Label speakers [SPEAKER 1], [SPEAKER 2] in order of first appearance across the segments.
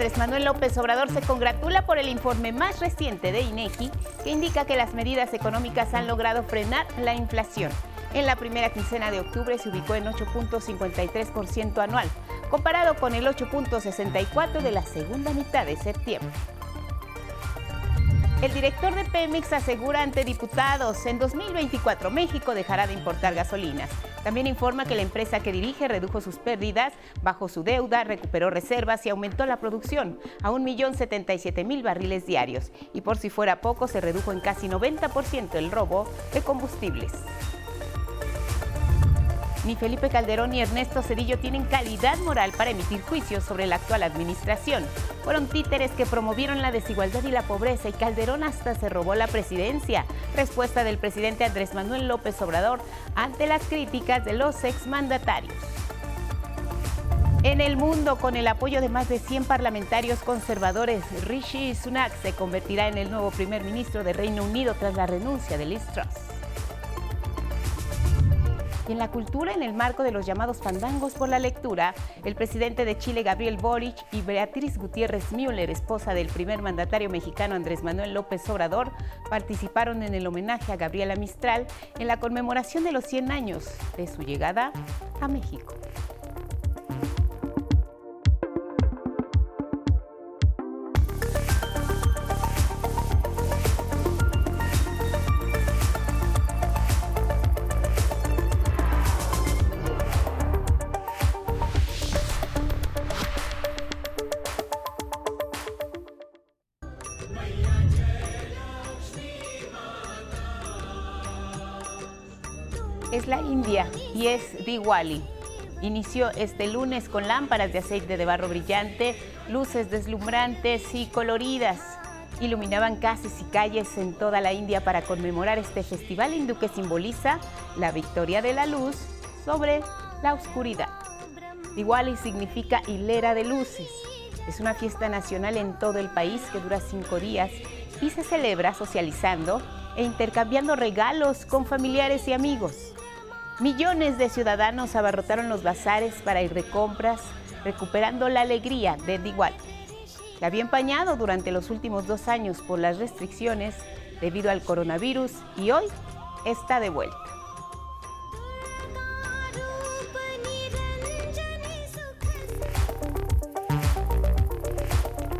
[SPEAKER 1] Andrés Manuel López Obrador se congratula por el informe más reciente de INEGI que indica que las medidas económicas han logrado frenar la inflación. En la primera quincena de octubre se ubicó en 8.53% anual, comparado con el 8.64% de la segunda mitad de septiembre. El director de Pemex asegura ante diputados, en 2024 México dejará de importar gasolinas. También informa que la empresa que dirige redujo sus pérdidas, bajó su deuda, recuperó reservas y aumentó la producción a 1.077.000 barriles diarios. Y por si fuera poco, se redujo en casi 90% el robo de combustibles. Ni Felipe Calderón ni Ernesto Cedillo tienen calidad moral para emitir juicios sobre la actual administración. Fueron títeres que promovieron la desigualdad y la pobreza y Calderón hasta se robó la presidencia. Respuesta del presidente Andrés Manuel López Obrador ante las críticas de los exmandatarios. En el mundo, con el apoyo de más de 100 parlamentarios conservadores, Rishi Sunak se convertirá en el nuevo primer ministro de Reino Unido tras la renuncia de Liz Truss en la cultura, en el marco de los llamados fandangos por la lectura, el presidente de Chile, Gabriel Boric, y Beatriz Gutiérrez Müller, esposa del primer mandatario mexicano Andrés Manuel López Obrador, participaron en el homenaje a Gabriela Mistral en la conmemoración de los 100 años de su llegada a México. La India y es Diwali. Inició este lunes con lámparas de aceite de barro brillante, luces deslumbrantes y coloridas. Iluminaban casas y calles en toda la India para conmemorar este festival hindú que simboliza la victoria de la luz sobre la oscuridad. Diwali significa hilera de luces. Es una fiesta nacional en todo el país que dura cinco días y se celebra socializando e intercambiando regalos con familiares y amigos. Millones de ciudadanos abarrotaron los bazares para ir de compras, recuperando la alegría de Diwali. que había empañado durante los últimos dos años por las restricciones debido al coronavirus y hoy está de vuelta.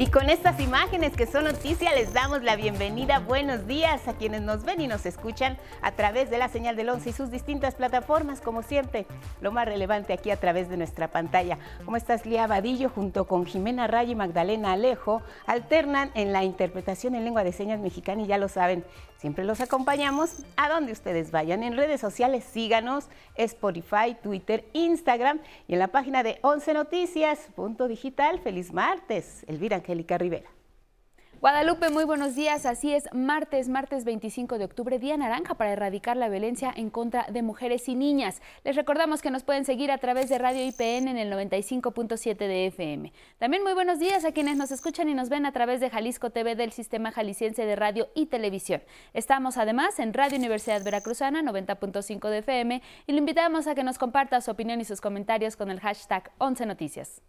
[SPEAKER 1] Y con estas imágenes que son noticia, les damos la bienvenida. Buenos días a quienes nos ven y nos escuchan a través de la señal del 11 y sus distintas plataformas, como siempre, lo más relevante aquí a través de nuestra pantalla. ¿Cómo estás, Lía Vadillo? Junto con Jimena Ray y Magdalena Alejo, alternan en la interpretación en lengua de señas mexicana y ya lo saben, siempre los acompañamos a donde ustedes vayan. En redes sociales, síganos, Spotify, Twitter, Instagram y en la página de 11 Noticias, punto digital. Feliz martes, Elvira Angélica Rivera.
[SPEAKER 2] Guadalupe, muy buenos días. Así es, martes, martes 25 de octubre, día naranja para erradicar la violencia en contra de mujeres y niñas. Les recordamos que nos pueden seguir a través de Radio IPN en el 95.7 de FM. También muy buenos días a quienes nos escuchan y nos ven a través de Jalisco TV del Sistema Jalisciense de Radio y Televisión. Estamos además en Radio Universidad Veracruzana 90.5 de FM y le invitamos a que nos comparta su opinión y sus comentarios con el hashtag 11 Noticias.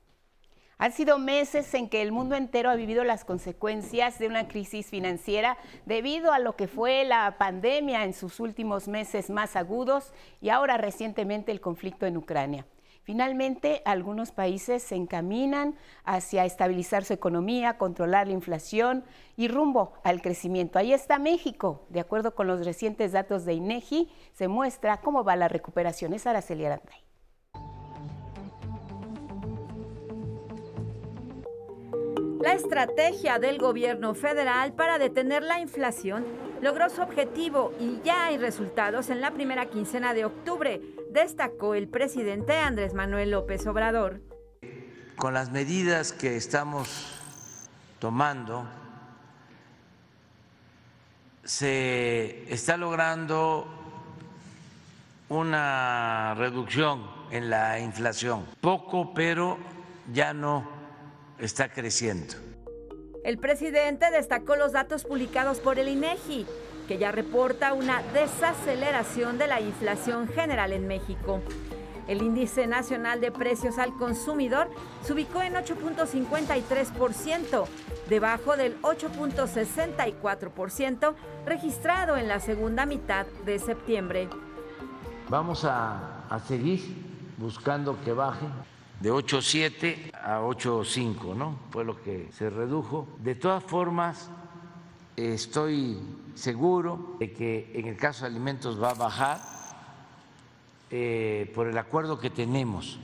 [SPEAKER 1] Han sido meses en que el mundo entero ha vivido las consecuencias de una crisis financiera debido a lo que fue la pandemia en sus últimos meses más agudos y ahora recientemente el conflicto en Ucrania. Finalmente, algunos países se encaminan hacia estabilizar su economía, controlar la inflación y rumbo al crecimiento. Ahí está México. De acuerdo con los recientes datos de INEGI, se muestra cómo va la recuperación. Es Araceli Aranday.
[SPEAKER 3] La estrategia del gobierno federal para detener la inflación logró su objetivo y ya hay resultados en la primera quincena de octubre, destacó el presidente Andrés Manuel López Obrador.
[SPEAKER 4] Con las medidas que estamos tomando, se está logrando una reducción en la inflación. Poco, pero ya no está creciendo.
[SPEAKER 3] El presidente destacó los datos publicados por el INEGI, que ya reporta una desaceleración de la inflación general en México. El índice nacional de precios al consumidor se ubicó en 8.53%, debajo del 8.64% registrado en la segunda mitad de septiembre.
[SPEAKER 4] Vamos a, a seguir buscando que baje de 8.7 a 8.5, ¿no? Fue lo que se redujo. De todas formas, estoy seguro de que en el caso de alimentos va a bajar eh, por el acuerdo que tenemos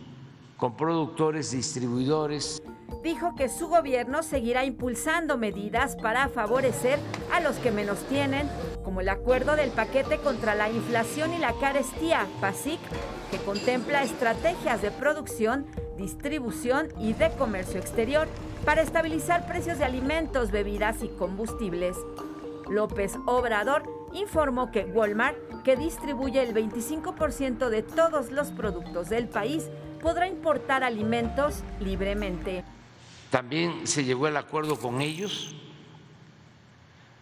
[SPEAKER 4] con productores, distribuidores.
[SPEAKER 3] Dijo que su gobierno seguirá impulsando medidas para favorecer a los que menos tienen, como el acuerdo del paquete contra la inflación y la carestía, PASIC, que contempla estrategias de producción, distribución y de comercio exterior para estabilizar precios de alimentos, bebidas y combustibles. López Obrador informó que Walmart, que distribuye el 25% de todos los productos del país, podrá importar alimentos libremente.
[SPEAKER 4] También se llegó al acuerdo con ellos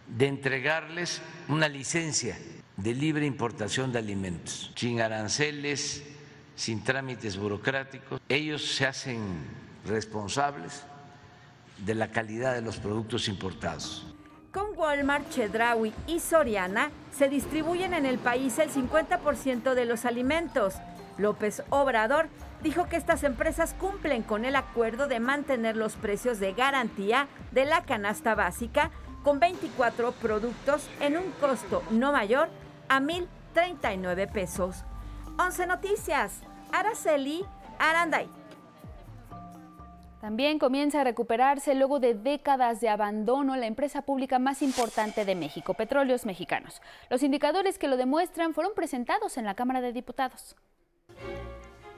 [SPEAKER 4] de entregarles una licencia de libre importación de alimentos, sin aranceles, sin trámites burocráticos. Ellos se hacen responsables de la calidad de los productos importados.
[SPEAKER 3] Con Walmart, Chedraui y Soriana se distribuyen en el país el 50% de los alimentos. López Obrador dijo que estas empresas cumplen con el acuerdo de mantener los precios de garantía de la canasta básica con 24 productos en un costo no mayor a 1.039 pesos. 11 Noticias, Araceli Aranday.
[SPEAKER 2] También comienza a recuperarse luego de décadas de abandono la empresa pública más importante de México, Petróleos Mexicanos. Los indicadores que lo demuestran fueron presentados en la Cámara de Diputados.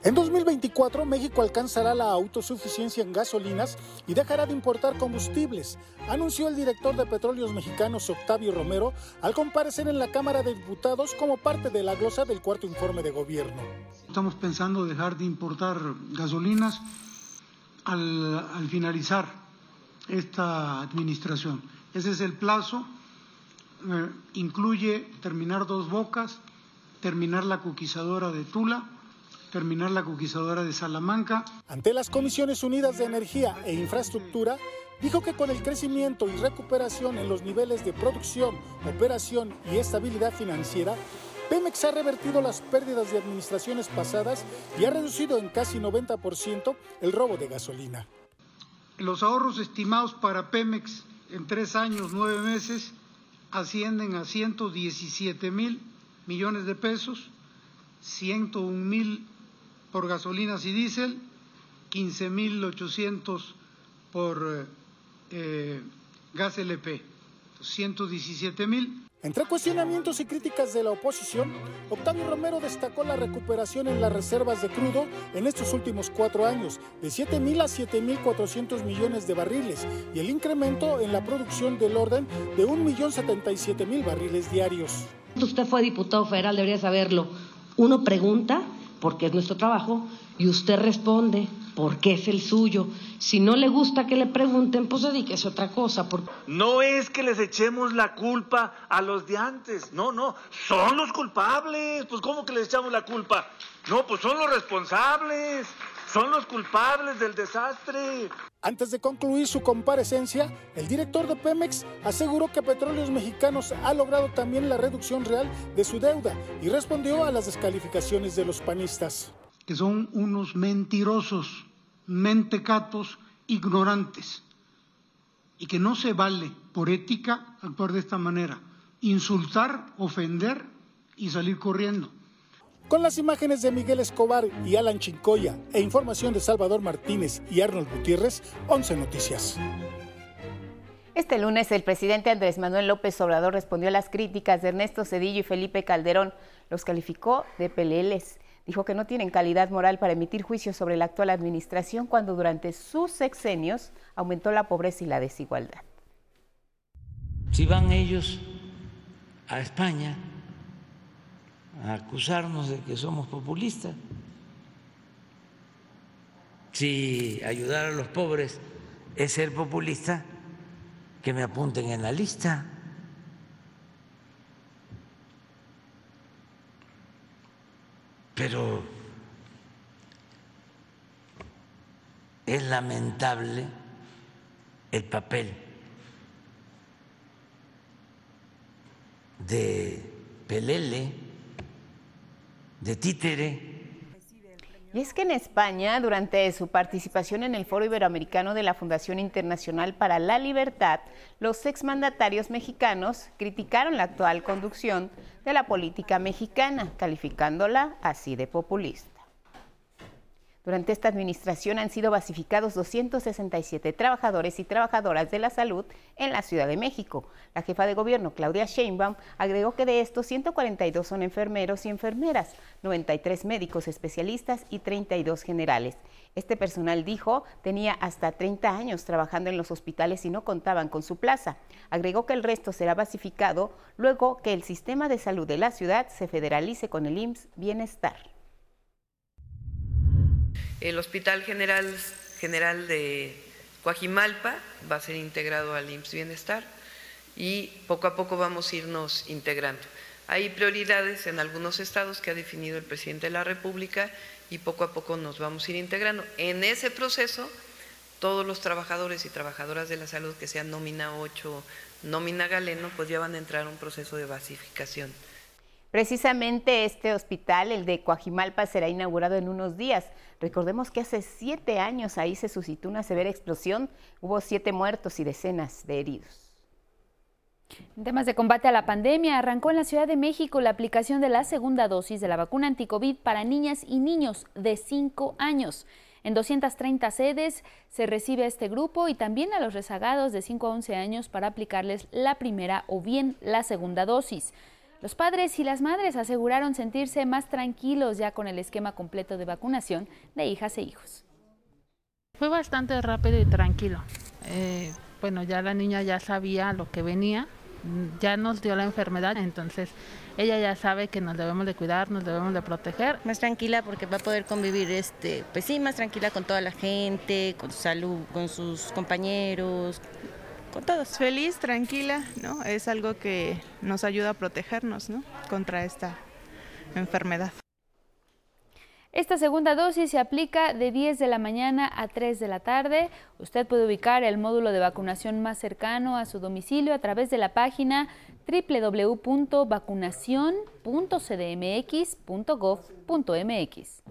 [SPEAKER 5] En 2024 México alcanzará la autosuficiencia en gasolinas y dejará de importar combustibles, anunció el director de Petróleos Mexicanos Octavio Romero al comparecer en la Cámara de Diputados como parte de la glosa del cuarto informe de gobierno.
[SPEAKER 6] Estamos pensando dejar de importar gasolinas al, al finalizar esta administración. Ese es el plazo. Eh, incluye terminar dos bocas, terminar la coquizadora de Tula, terminar la conquistadora de Salamanca.
[SPEAKER 5] Ante las Comisiones Unidas de Energía e Infraestructura, dijo que con el crecimiento y recuperación en los niveles de producción, operación y estabilidad financiera, Pemex ha revertido las pérdidas de administraciones pasadas y ha reducido en casi 90% el robo de gasolina.
[SPEAKER 6] Los ahorros estimados para Pemex en tres años, nueve meses, ascienden a 117 mil millones de pesos, 101 mil por gasolinas y diésel, 15.800 por eh, gas LP, 117.000.
[SPEAKER 5] Entre cuestionamientos y críticas de la oposición, Octavio Romero destacó la recuperación en las reservas de crudo en estos últimos cuatro años, de 7.000 a 7.400 millones de barriles, y el incremento en la producción del orden de 1.077.000 barriles diarios.
[SPEAKER 7] Usted fue diputado federal, debería saberlo. Uno pregunta porque es nuestro trabajo, y usted responde porque es el suyo. Si no le gusta que le pregunten, pues dedíquese a otra cosa.
[SPEAKER 8] No es que les echemos la culpa a los de antes, no, no, son los culpables. Pues ¿cómo que les echamos la culpa? No, pues son los responsables, son los culpables del desastre.
[SPEAKER 5] Antes de concluir su comparecencia, el director de Pemex aseguró que Petróleos Mexicanos ha logrado también la reducción real de su deuda y respondió a las descalificaciones de los panistas.
[SPEAKER 6] Que son unos mentirosos, mentecatos, ignorantes y que no se vale por ética actuar de esta manera, insultar, ofender y salir corriendo.
[SPEAKER 5] Con las imágenes de Miguel Escobar y Alan Chincoya e información de Salvador Martínez y Arnold Gutiérrez, 11 Noticias.
[SPEAKER 1] Este lunes el presidente Andrés Manuel López Obrador respondió a las críticas de Ernesto Cedillo y Felipe Calderón. Los calificó de peleles. Dijo que no tienen calidad moral para emitir juicios sobre la actual administración cuando durante sus sexenios aumentó la pobreza y la desigualdad.
[SPEAKER 4] Si van ellos a España acusarnos de que somos populistas. Si ayudar a los pobres es ser populista, que me apunten en la lista. Pero es lamentable el papel de Pelele, de Títere.
[SPEAKER 1] Y es que en España, durante su participación en el Foro Iberoamericano de la Fundación Internacional para la Libertad, los exmandatarios mexicanos criticaron la actual conducción de la política mexicana, calificándola así de populista. Durante esta administración han sido basificados 267 trabajadores y trabajadoras de la salud en la Ciudad de México. La jefa de gobierno, Claudia Sheinbaum, agregó que de estos 142 son enfermeros y enfermeras, 93 médicos especialistas y 32 generales. Este personal, dijo, tenía hasta 30 años trabajando en los hospitales y no contaban con su plaza. Agregó que el resto será basificado luego que el sistema de salud de la ciudad se federalice con el IMSS Bienestar.
[SPEAKER 9] El Hospital General, General de Coajimalpa va a ser integrado al IMSS Bienestar y poco a poco vamos a irnos integrando. Hay prioridades en algunos estados que ha definido el presidente de la República y poco a poco nos vamos a ir integrando. En ese proceso, todos los trabajadores y trabajadoras de la salud que sean nómina 8, nómina galeno, pues ya van a entrar a un proceso de basificación.
[SPEAKER 1] Precisamente este hospital, el de Coajimalpa, será inaugurado en unos días. Recordemos que hace siete años ahí se suscitó una severa explosión, hubo siete muertos y decenas de heridos.
[SPEAKER 2] En temas de combate a la pandemia, arrancó en la Ciudad de México la aplicación de la segunda dosis de la vacuna anticovid para niñas y niños de 5 años. En 230 sedes se recibe a este grupo y también a los rezagados de 5 a 11 años para aplicarles la primera o bien la segunda dosis. Los padres y las madres aseguraron sentirse más tranquilos ya con el esquema completo de vacunación de hijas e hijos.
[SPEAKER 10] Fue bastante rápido y tranquilo. Eh, bueno, ya la niña ya sabía lo que venía, ya nos dio la enfermedad, entonces ella ya sabe que nos debemos de cuidar, nos debemos de proteger.
[SPEAKER 11] Más tranquila porque va a poder convivir, este, pues sí, más tranquila con toda la gente, con su salud, con sus compañeros, con todos.
[SPEAKER 12] Feliz, tranquila, ¿no? Es algo que nos ayuda a protegernos, ¿no? Contra esta enfermedad.
[SPEAKER 2] Esta segunda dosis se aplica de 10 de la mañana a 3 de la tarde. Usted puede ubicar el módulo de vacunación más cercano a su domicilio a través de la página www.vacunacion.cdmx.gov.mx.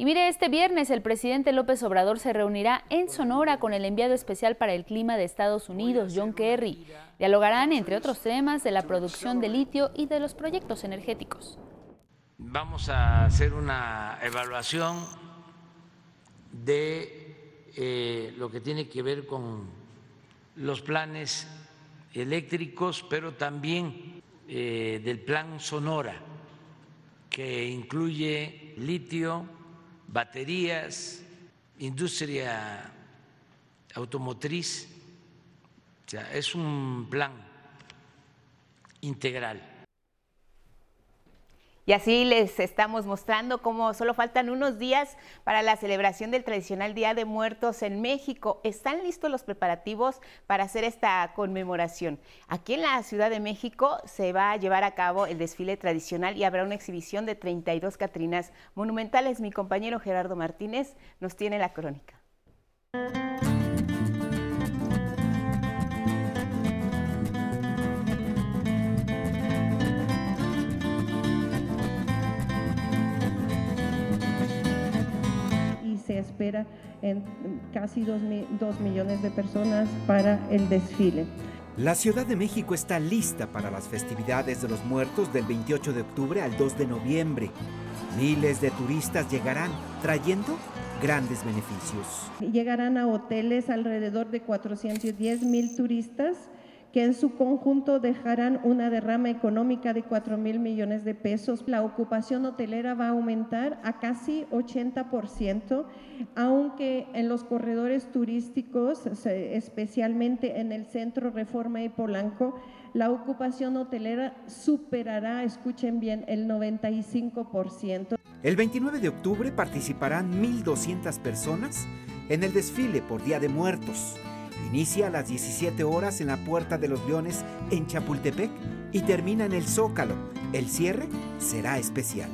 [SPEAKER 2] Y mire, este viernes el presidente López Obrador se reunirá en Sonora con el enviado especial para el clima de Estados Unidos, John Kerry. Dialogarán, entre otros temas, de la producción de litio y de los proyectos energéticos.
[SPEAKER 4] Vamos a hacer una evaluación de eh, lo que tiene que ver con los planes eléctricos, pero también eh, del plan Sonora, que incluye litio, baterías, industria automotriz. Es un plan integral.
[SPEAKER 1] Y así les estamos mostrando cómo solo faltan unos días para la celebración del tradicional Día de Muertos en México. Están listos los preparativos para hacer esta conmemoración. Aquí en la Ciudad de México se va a llevar a cabo el desfile tradicional y habrá una exhibición de 32 Catrinas monumentales. Mi compañero Gerardo Martínez nos tiene la crónica.
[SPEAKER 13] Se espera en casi dos, millones de personas para el desfile.
[SPEAKER 14] La Ciudad de México está lista para las festividades de los muertos del 28 de octubre al 2 de noviembre. Miles de turistas llegarán trayendo grandes beneficios.
[SPEAKER 13] Llegarán a hoteles alrededor de 410 mil turistas que en su conjunto dejarán una derrama económica de 4 mil millones de pesos. La ocupación hotelera va a aumentar a casi 80%, aunque en los corredores turísticos, especialmente en el centro Reforma y Polanco, la ocupación hotelera superará, escuchen bien, el 95%.
[SPEAKER 14] El 29 de octubre participarán 1.200 personas en el desfile por Día de Muertos Inicia a las 17 horas en la Puerta de los Leones en Chapultepec y termina en el Zócalo. El cierre será especial.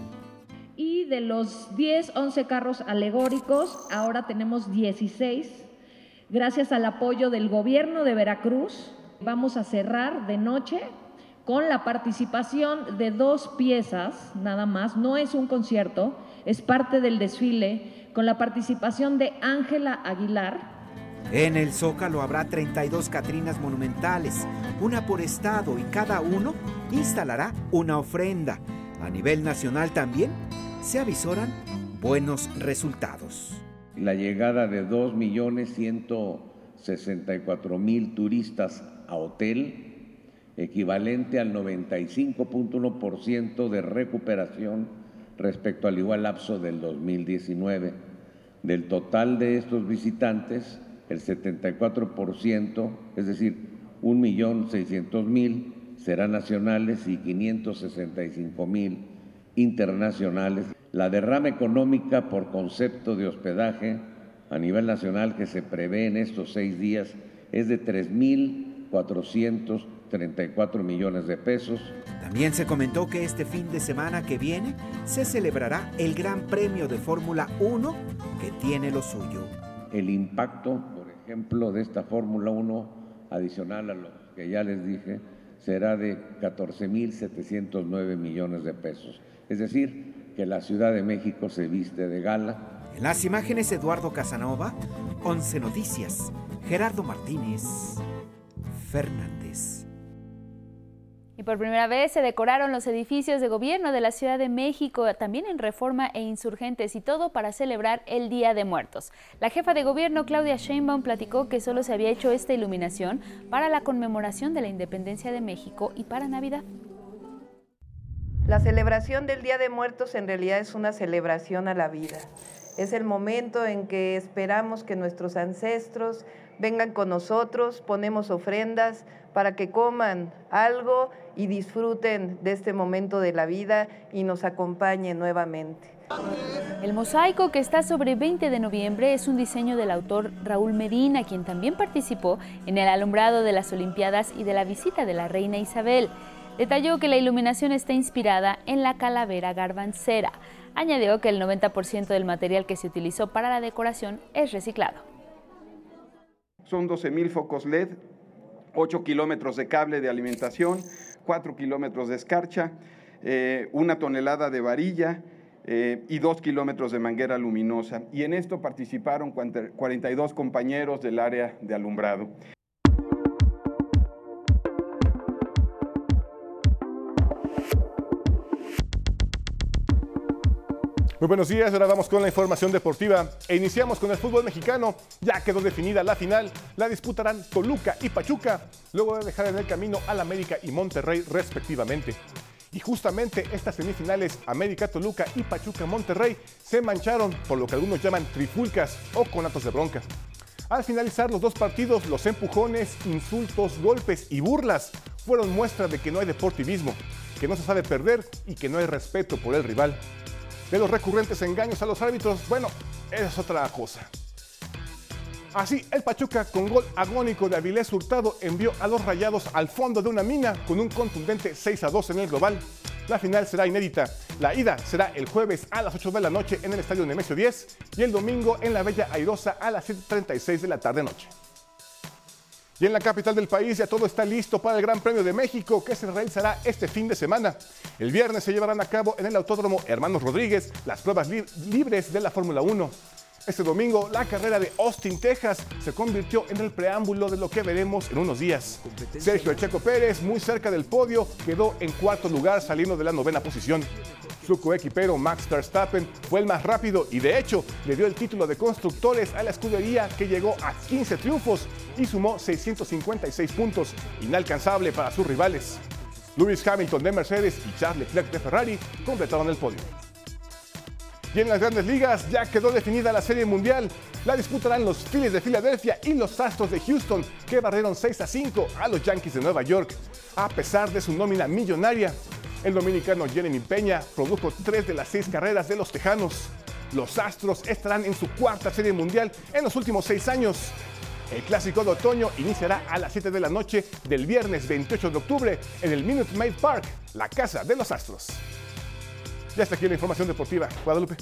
[SPEAKER 13] Y
[SPEAKER 15] de los 10, 11 carros alegóricos, ahora tenemos 16. Gracias al apoyo del gobierno de Veracruz, vamos a cerrar de noche con la participación de dos piezas, nada más, no es un concierto, es parte del desfile, con la participación de Ángela Aguilar,
[SPEAKER 14] en el Zócalo habrá 32 Catrinas monumentales, una por estado y cada uno instalará una ofrenda. A nivel nacional también se avisoran buenos resultados.
[SPEAKER 16] La llegada de 2.164.000 turistas a hotel, equivalente al 95.1% de recuperación respecto al igual lapso del 2019. Del total de estos visitantes, el 74%, es decir, 1.600.000 serán nacionales y 565.000 internacionales. La derrama económica por concepto de hospedaje a nivel nacional que se prevé en estos seis días es de 3.434 millones de pesos.
[SPEAKER 14] También se comentó que este fin de semana que viene se celebrará el Gran Premio de Fórmula 1 que tiene lo suyo.
[SPEAKER 16] El impacto ejemplo de esta Fórmula 1, adicional a lo que ya les dije, será de 14.709 millones de pesos. Es decir, que la Ciudad de México se viste de gala.
[SPEAKER 14] En las imágenes, Eduardo Casanova, 11 Noticias, Gerardo Martínez, Fernández.
[SPEAKER 2] Y por primera vez se decoraron los edificios de gobierno de la Ciudad de México, también en Reforma e Insurgentes, y todo para celebrar el Día de Muertos. La jefa de gobierno, Claudia Sheinbaum, platicó que solo se había hecho esta iluminación para la conmemoración de la independencia de México y para Navidad.
[SPEAKER 9] La celebración del Día de Muertos en realidad es una celebración a la vida. Es el momento en que esperamos que nuestros ancestros vengan con nosotros, ponemos ofrendas para que coman algo y disfruten de este momento de la vida y nos acompañen nuevamente.
[SPEAKER 2] El mosaico que está sobre 20 de noviembre es un diseño del autor Raúl Medina, quien también participó en el alumbrado de las Olimpiadas y de la visita de la reina Isabel. Detalló que la iluminación está inspirada en la calavera garbancera. Añadió que el 90% del material que se utilizó para la decoración es reciclado.
[SPEAKER 17] Son 12.000 focos LED, 8 kilómetros de cable de alimentación, 4 kilómetros de escarcha, eh, una tonelada de varilla eh, y 2 kilómetros de manguera luminosa. Y en esto participaron 42 compañeros del área de alumbrado.
[SPEAKER 18] Muy buenos días, ahora vamos con la información deportiva e iniciamos con el fútbol mexicano. Ya quedó definida la final, la disputarán Toluca y Pachuca, luego de dejar en el camino al América y Monterrey respectivamente. Y justamente estas semifinales, América Toluca y Pachuca Monterrey, se mancharon por lo que algunos llaman trifulcas o conatos de bronca. Al finalizar los dos partidos, los empujones, insultos, golpes y burlas fueron muestra de que no hay deportivismo, que no se sabe perder y que no hay respeto por el rival de los recurrentes engaños a los árbitros, bueno, es otra cosa. Así, el Pachuca, con gol agónico de Avilés Hurtado, envió a los rayados al fondo de una mina con un contundente 6 a 2 en el global. La final será inédita. La ida será el jueves a las 8 de la noche en el estadio Nemesio 10 y el domingo en la Bella Airosa a las 7.36 de la tarde-noche. Y en la capital del país ya todo está listo para el Gran Premio de México que se realizará este fin de semana. El viernes se llevarán a cabo en el Autódromo Hermanos Rodríguez las pruebas libres de la Fórmula 1. Este domingo, la carrera de Austin, Texas, se convirtió en el preámbulo de lo que veremos en unos días. Sergio Checo Pérez, muy cerca del podio, quedó en cuarto lugar saliendo de la novena posición. Su coequipero Max Verstappen fue el más rápido y de hecho le dio el título de constructores a la escudería que llegó a 15 triunfos y sumó 656 puntos, inalcanzable para sus rivales. Lewis Hamilton de Mercedes y Charles Leclerc de Ferrari completaron el podio. Y en las grandes ligas ya quedó definida la Serie Mundial. La disputarán los Phillies de Filadelfia y los Astros de Houston, que barrieron 6 a 5 a los Yankees de Nueva York. A pesar de su nómina millonaria, el dominicano Jeremy Peña produjo tres de las seis carreras de los Tejanos. Los Astros estarán en su cuarta Serie Mundial en los últimos seis años. El clásico de otoño iniciará a las 7 de la noche del viernes 28 de octubre en el Minute Maid Park, la casa de los Astros. Ya está aquí la información deportiva. Guadalupe.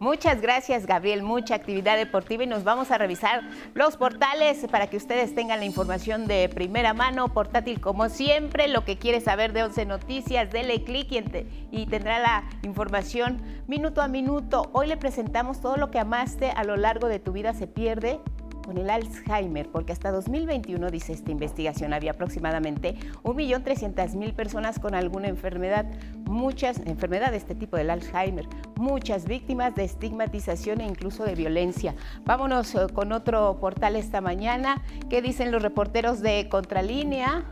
[SPEAKER 1] Muchas gracias, Gabriel. Mucha actividad deportiva y nos vamos a revisar los portales para que ustedes tengan la información de primera mano, portátil como siempre, lo que quiere saber de 11 Noticias, dele clic y, y tendrá la información minuto a minuto. Hoy le presentamos todo lo que amaste a lo largo de tu vida se pierde con el Alzheimer, porque hasta 2021, dice esta investigación, había aproximadamente 1.300.000 personas con alguna enfermedad, muchas enfermedades de este tipo del Alzheimer, muchas víctimas de estigmatización e incluso de violencia. Vámonos eh, con otro portal esta mañana. ¿Qué dicen los reporteros de Contralínea?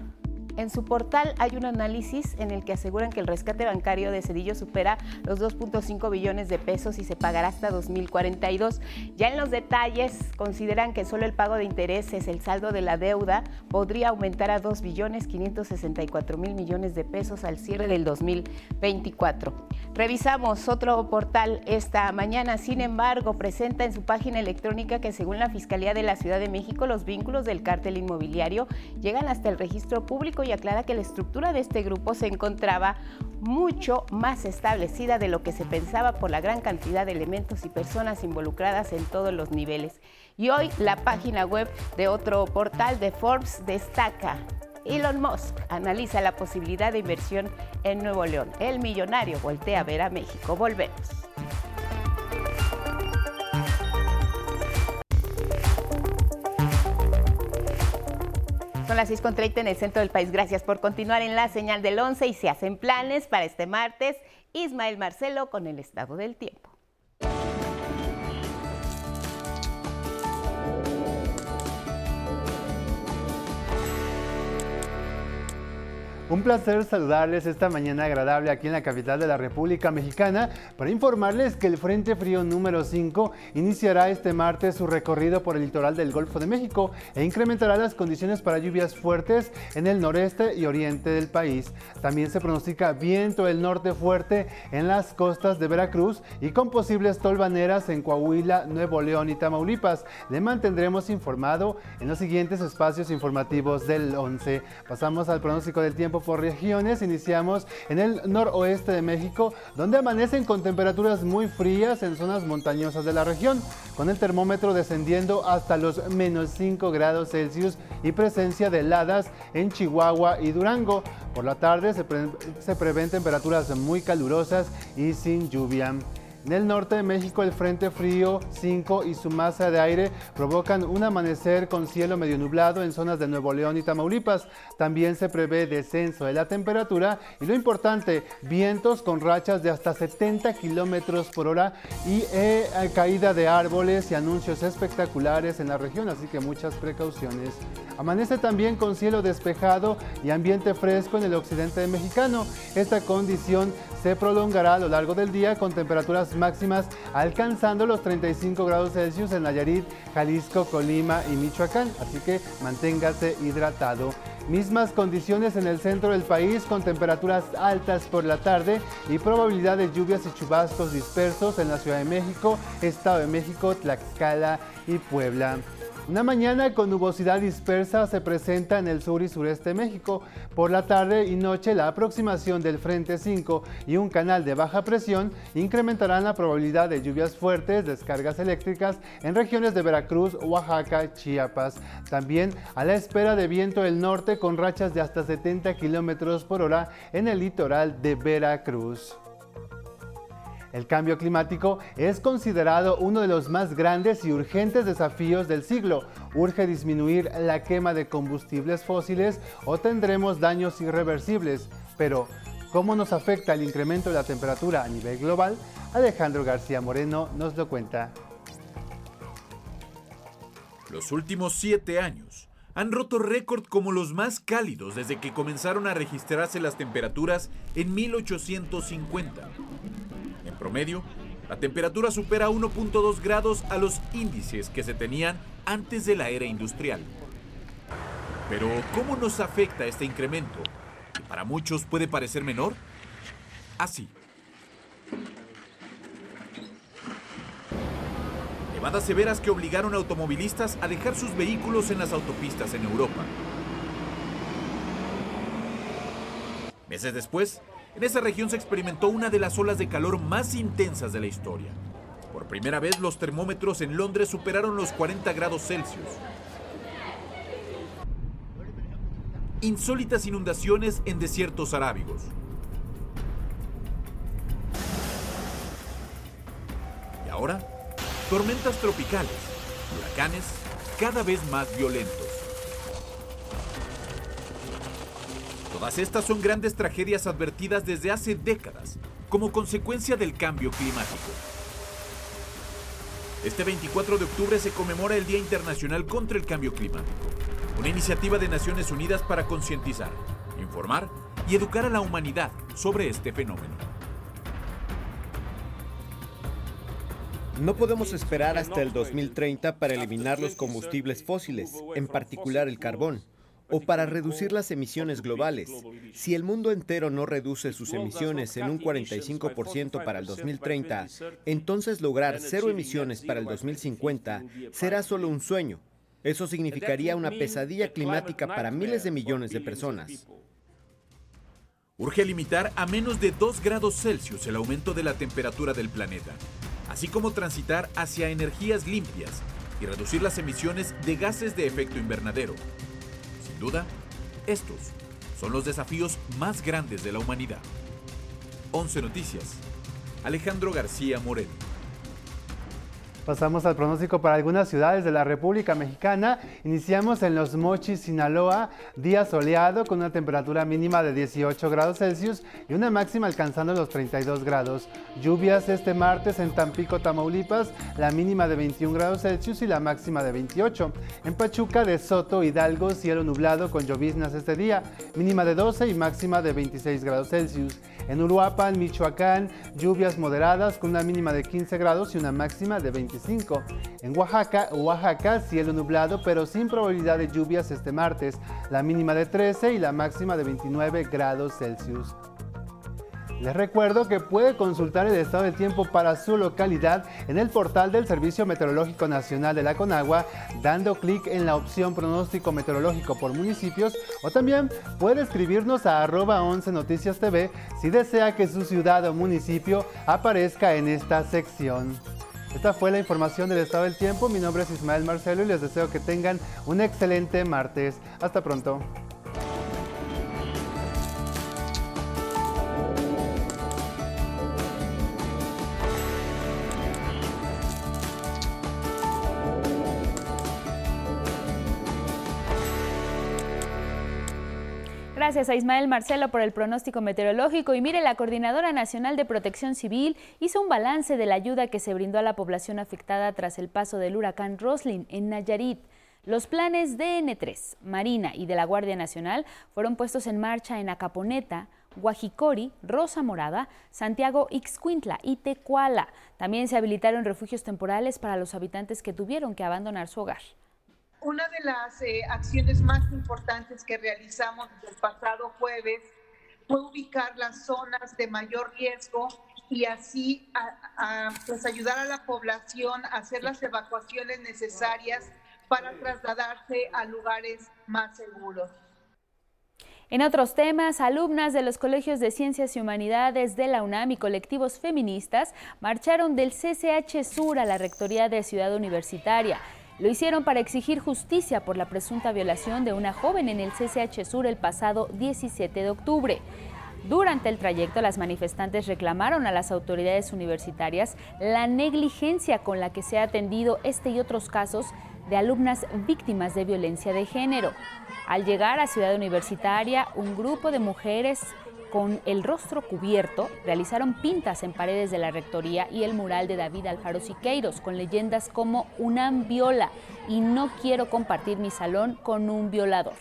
[SPEAKER 1] En su portal hay un análisis en el que aseguran que el rescate bancario de Cedillo supera los 2.5 billones de pesos y se pagará hasta 2042. Ya en los detalles consideran que solo el pago de intereses, el saldo de la deuda, podría aumentar a 2 billones 564 mil millones de pesos al cierre del 2024. Revisamos otro portal esta mañana, sin embargo, presenta en su página electrónica que según la Fiscalía de la Ciudad de México, los vínculos del cártel inmobiliario llegan hasta el registro público y aclara que la estructura de este grupo se encontraba mucho más establecida de lo que se pensaba por la gran cantidad de elementos y personas involucradas en todos los niveles. Y hoy la página web de otro portal de Forbes destaca Elon Musk analiza la posibilidad de inversión en Nuevo León. El millonario voltea a ver a México. Volvemos. Son las 6.30 en el centro del país. Gracias por continuar en la señal del 11 y se hacen planes para este martes. Ismael Marcelo con el estado del tiempo.
[SPEAKER 19] Un placer saludarles esta mañana agradable aquí en la capital de la República Mexicana para informarles que el Frente Frío número 5 iniciará este martes su recorrido por el litoral del Golfo de México e incrementará las condiciones para lluvias fuertes en el noreste y oriente del país. También se pronostica viento del norte fuerte en las costas de Veracruz y con posibles tolvaneras en Coahuila, Nuevo León y Tamaulipas. Le mantendremos informado en los siguientes espacios informativos del 11. Pasamos al pronóstico del tiempo por regiones. Iniciamos en el noroeste de México, donde amanecen con temperaturas muy frías en zonas montañosas de la región, con el termómetro descendiendo hasta los menos 5 grados Celsius y presencia de heladas en Chihuahua y Durango. Por la tarde se, se prevén temperaturas muy calurosas y sin lluvia. En el norte de México el Frente Frío 5 y su masa de aire provocan un amanecer con cielo medio nublado en zonas de Nuevo León y Tamaulipas. También se prevé descenso de la temperatura y lo importante, vientos con rachas de hasta 70 kilómetros por hora y eh, caída de árboles y anuncios espectaculares en la región, así que muchas precauciones. Amanece también con cielo despejado y ambiente fresco en el occidente mexicano. Esta condición se prolongará a lo largo del día con temperaturas máximas alcanzando los 35 grados Celsius en Nayarit, Jalisco, Colima y Michoacán, así que manténgase hidratado. Mismas condiciones en el centro del país con temperaturas altas por la tarde y probabilidad de lluvias y chubascos dispersos en la Ciudad de México, Estado de México, Tlaxcala y Puebla. Una mañana con nubosidad dispersa se presenta en el sur y sureste de México. Por la tarde y noche la aproximación del Frente 5 y un canal de baja presión incrementarán la probabilidad de lluvias fuertes, descargas eléctricas en regiones de Veracruz, Oaxaca, Chiapas. También a la espera de viento del norte con rachas de hasta 70 kilómetros por hora en el litoral de Veracruz. El cambio climático es considerado uno de los más grandes y urgentes desafíos del siglo. Urge disminuir la quema de combustibles fósiles o tendremos daños irreversibles. Pero, ¿cómo nos afecta el incremento de la temperatura a nivel global? Alejandro García Moreno nos lo cuenta.
[SPEAKER 20] Los últimos siete años han roto récord como los más cálidos desde que comenzaron a registrarse las temperaturas en 1850 promedio, la temperatura supera 1.2 grados a los índices que se tenían antes de la era industrial. Pero, ¿cómo nos afecta este incremento? Que para muchos puede parecer menor. Así. nevadas severas que obligaron a automovilistas a dejar sus vehículos en las autopistas en Europa. Meses después, en esa región se experimentó una de las olas de calor más intensas de la historia. Por primera vez los termómetros en Londres superaron los 40 grados Celsius. Insólitas inundaciones en desiertos arábigos. Y ahora, tormentas tropicales, huracanes cada vez más violentos. Todas estas son grandes tragedias advertidas desde hace décadas como consecuencia del cambio climático. Este 24 de octubre se conmemora el Día Internacional contra el Cambio Climático, una iniciativa de Naciones Unidas para concientizar, informar y educar a la humanidad sobre este fenómeno.
[SPEAKER 21] No podemos esperar hasta el 2030 para eliminar los combustibles fósiles, en particular el carbón, o para reducir las emisiones globales. Si el mundo entero no reduce sus emisiones en un 45% para el 2030, entonces lograr cero emisiones para el 2050 será solo un sueño. Eso significaría una pesadilla climática para miles de millones de personas.
[SPEAKER 20] Urge limitar a menos de 2 grados Celsius el aumento de la temperatura del planeta, así como transitar hacia energías limpias y reducir las emisiones de gases de efecto invernadero, duda, estos son los desafíos más grandes de la humanidad. 11 Noticias. Alejandro García Moreno.
[SPEAKER 19] Pasamos al pronóstico para algunas ciudades de la República Mexicana. Iniciamos en Los Mochis, Sinaloa, día soleado con una temperatura mínima de 18 grados Celsius y una máxima alcanzando los 32 grados. Lluvias este martes en Tampico, Tamaulipas, la mínima de 21 grados Celsius y la máxima de 28. En Pachuca de Soto, Hidalgo, cielo nublado con lloviznas este día, mínima de 12 y máxima de 26 grados Celsius. En Uruapan, Michoacán, lluvias moderadas con una mínima de 15 grados y una máxima de 25. En Oaxaca, Oaxaca, cielo nublado pero sin probabilidad de lluvias este martes, la mínima de 13 y la máxima de 29 grados Celsius. Les recuerdo que puede consultar el estado del tiempo para su localidad en el portal del Servicio Meteorológico Nacional de la Conagua, dando clic en la opción pronóstico meteorológico por municipios o también puede escribirnos a arroba 11 Noticias TV si desea que su ciudad o municipio aparezca en esta sección. Esta fue la información del estado del tiempo. Mi nombre es Ismael Marcelo y les deseo que tengan un excelente martes. Hasta pronto.
[SPEAKER 2] Gracias a Ismael Marcelo por el pronóstico meteorológico. Y mire, la Coordinadora Nacional de Protección Civil hizo un balance de la ayuda que se brindó a la población afectada tras el paso del huracán Roslin en Nayarit. Los planes de N3, Marina y de la Guardia Nacional fueron puestos en marcha en Acaponeta, Guajicori, Rosa Morada, Santiago Ixcuintla y Tecuala. También se habilitaron refugios temporales para los habitantes que tuvieron que abandonar su hogar.
[SPEAKER 22] Una de las eh, acciones más importantes que realizamos el pasado jueves fue ubicar las zonas de mayor riesgo y así pues ayudar a la población a hacer las evacuaciones necesarias para trasladarse a lugares más seguros.
[SPEAKER 2] En otros temas, alumnas de los colegios de Ciencias y Humanidades de la UNAM y colectivos feministas marcharon del CCH Sur a la Rectoría de Ciudad Universitaria. Lo hicieron para exigir justicia por la presunta violación de una joven en el CCH Sur el pasado 17 de octubre. Durante el trayecto, las manifestantes reclamaron a las autoridades universitarias la negligencia con la que se ha atendido este y otros casos de alumnas víctimas de violencia de género. Al llegar a Ciudad Universitaria, un grupo de mujeres con el rostro cubierto, realizaron pintas en paredes de la rectoría y el mural de David Alfaro Siqueiros con leyendas como UNAM viola y no quiero compartir mi salón con un violador.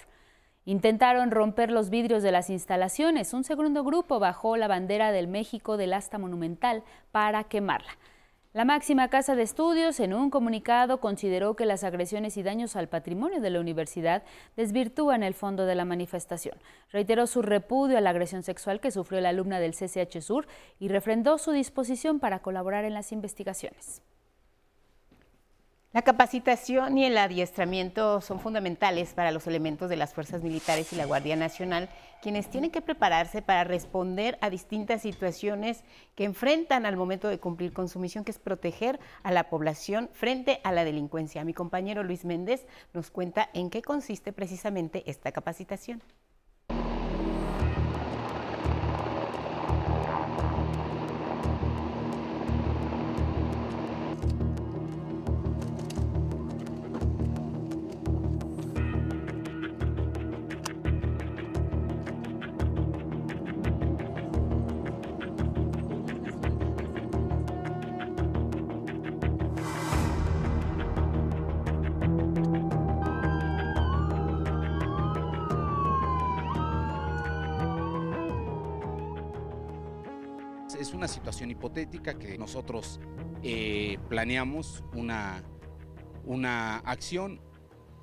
[SPEAKER 2] Intentaron romper los vidrios de las instalaciones. Un segundo grupo bajó la bandera del México del asta monumental para quemarla. La máxima casa de estudios en un comunicado consideró que las agresiones y daños al patrimonio de la universidad desvirtúan el fondo de la manifestación. Reiteró su repudio a la agresión sexual que sufrió la alumna del CCH Sur y refrendó su disposición para colaborar en las investigaciones.
[SPEAKER 1] La capacitación y el adiestramiento son fundamentales para los elementos de las fuerzas militares y la Guardia Nacional, quienes tienen que prepararse para responder a distintas situaciones que enfrentan al momento de cumplir con su misión, que es proteger a la población frente a la delincuencia. Mi compañero Luis Méndez nos cuenta en qué consiste precisamente esta capacitación.
[SPEAKER 23] Que nosotros eh, planeamos una, una acción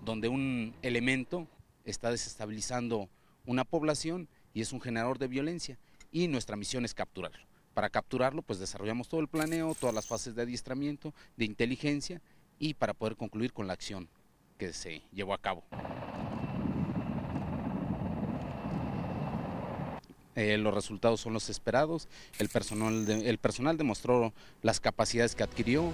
[SPEAKER 23] donde un elemento está desestabilizando una población y es un generador de violencia y nuestra misión es capturarlo. Para capturarlo pues desarrollamos todo el planeo, todas las fases de adiestramiento, de inteligencia y para poder concluir con la acción que se llevó a cabo. Eh, los resultados son los esperados, el personal, el personal demostró las capacidades que adquirió.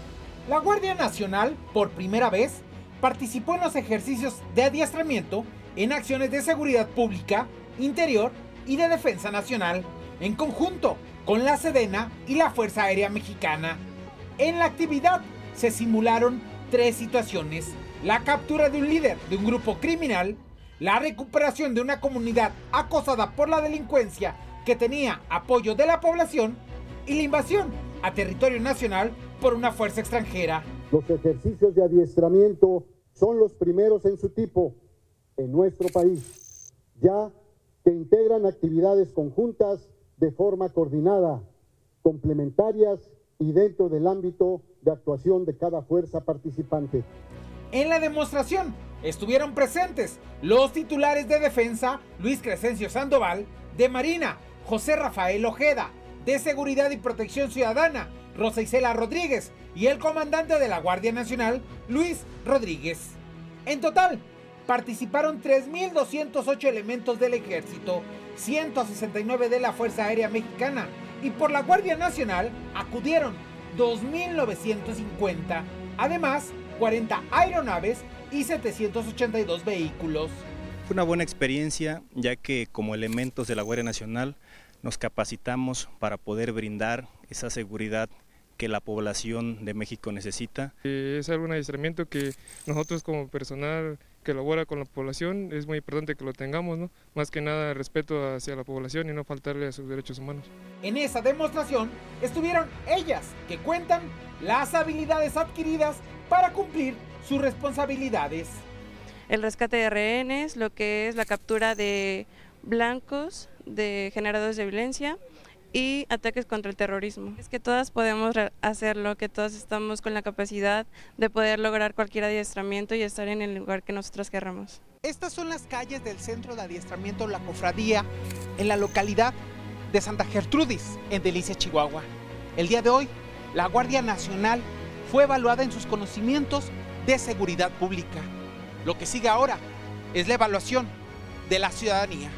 [SPEAKER 24] La Guardia Nacional, por primera vez, participó en los ejercicios de adiestramiento en acciones de seguridad pública, interior y de defensa nacional, en conjunto con la Sedena y la Fuerza Aérea Mexicana. En la actividad se simularon tres situaciones. La captura de un líder de un grupo criminal, la recuperación de una comunidad acosada por la delincuencia que tenía apoyo de la población y la invasión a territorio nacional por una fuerza extranjera.
[SPEAKER 25] Los ejercicios de adiestramiento son los primeros en su tipo en nuestro país, ya que integran actividades conjuntas de forma coordinada, complementarias y dentro del ámbito de actuación de cada fuerza participante.
[SPEAKER 24] En la demostración estuvieron presentes los titulares de defensa Luis Crescencio Sandoval, de Marina José Rafael Ojeda, de Seguridad y Protección Ciudadana Rosa Isela Rodríguez y el comandante de la Guardia Nacional Luis Rodríguez. En total, participaron 3.208 elementos del ejército, 169 de la Fuerza Aérea Mexicana y por la Guardia Nacional acudieron 2.950. Además, 40 aeronaves y 782 vehículos.
[SPEAKER 26] Fue una buena experiencia ya que como elementos de la Guardia Nacional nos capacitamos para poder brindar esa seguridad que la población de México necesita.
[SPEAKER 27] Eh, Es algún adiestramiento que nosotros como personal que labora con la población es muy importante que lo tengamos, ¿no? Más que nada respeto hacia la población y no faltarle a sus derechos humanos.
[SPEAKER 24] En esa demostración estuvieron ellas que cuentan las habilidades adquiridas para cumplir sus responsabilidades.
[SPEAKER 28] el rescate de rehenes, lo que es la captura de blancos, de generadores de violencia y ataques contra el terrorismo. Es que todas podemos hacerlo, que todas estamos con la capacidad de poder lograr cualquier adiestramiento y estar en el lugar que nosotros querramos.
[SPEAKER 24] Estas son las calles del centro de adiestramiento La Cofradía en la localidad de Santa Gertrudis, en Delicia, Chihuahua. El día de hoy, la Guardia Nacional fue evaluada en sus conocimientos de seguridad pública. Lo que sigue ahora es la evaluación de la ciudadanía.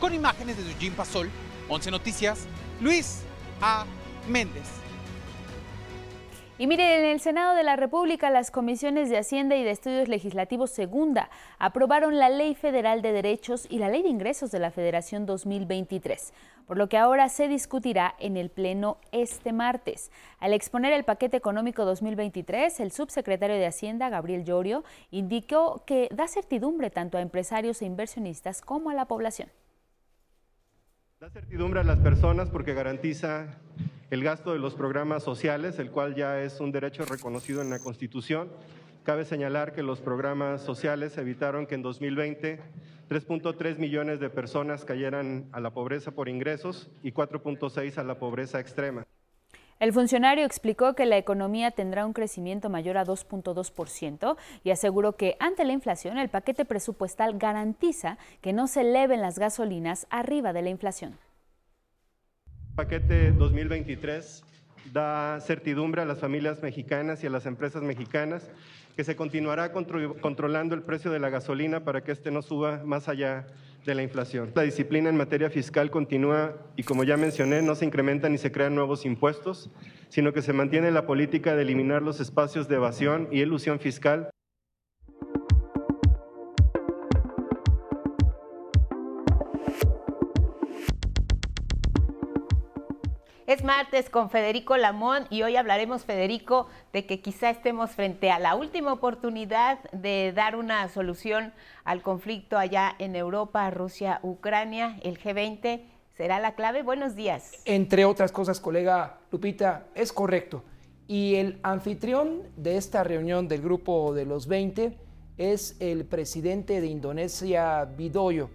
[SPEAKER 24] Con imágenes de Eugene Pasol, 11 Noticias, Luis A. Méndez.
[SPEAKER 2] Y mire, en el Senado de la República, las comisiones de Hacienda y de Estudios Legislativos Segunda aprobaron la Ley Federal de Derechos y la Ley de Ingresos de la Federación 2023, por lo que ahora se discutirá en el Pleno este martes. Al exponer el paquete económico 2023, el subsecretario de Hacienda, Gabriel Llorio, indicó que da certidumbre tanto a empresarios e inversionistas como a la población.
[SPEAKER 29] Da certidumbre a las personas porque garantiza el gasto de los programas sociales, el cual ya es un derecho reconocido en la Constitución. Cabe señalar que los programas sociales evitaron que en 2020 3.3 millones de personas cayeran a la pobreza por ingresos y 4.6 a la pobreza extrema.
[SPEAKER 2] El funcionario explicó que la economía tendrá un crecimiento mayor a 2.2% y aseguró que ante la inflación el paquete presupuestal garantiza que no se eleven las gasolinas arriba de la inflación.
[SPEAKER 29] Paquete 2023 da certidumbre a las familias mexicanas y a las empresas mexicanas que se continuará controlando el precio de la gasolina para que éste no suba más allá de la inflación. La disciplina en materia fiscal continúa y como ya mencioné, no se incrementan ni se crean nuevos impuestos, sino que se mantiene la política de eliminar los espacios de evasión y elusión fiscal.
[SPEAKER 1] Es martes con Federico Lamón y hoy hablaremos, Federico, de que quizá estemos frente a la última oportunidad de dar una solución al conflicto allá en Europa, Rusia, Ucrania. El G20 será la clave. Buenos días.
[SPEAKER 30] Entre otras cosas, colega Lupita, es correcto. Y el anfitrión de esta reunión del grupo de los 20 es el presidente de Indonesia, Bidoyo,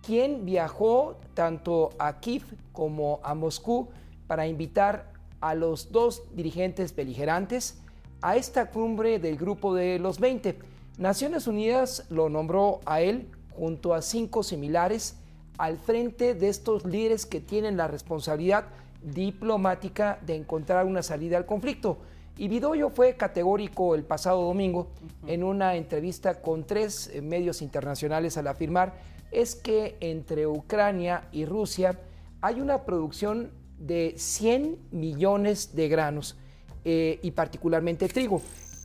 [SPEAKER 30] quien viajó tanto a Kiev como a Moscú para invitar a los dos dirigentes beligerantes a esta cumbre del grupo de los 20. Naciones Unidas lo nombró a él junto a cinco similares al frente de estos líderes que tienen la responsabilidad diplomática de encontrar una salida al conflicto. Y Vidoyo fue categórico el pasado domingo en una entrevista con tres eh, medios internacionales al afirmar es que entre Ucrania y Rusia hay una producción de 100 millones de granos eh, y particularmente trigo.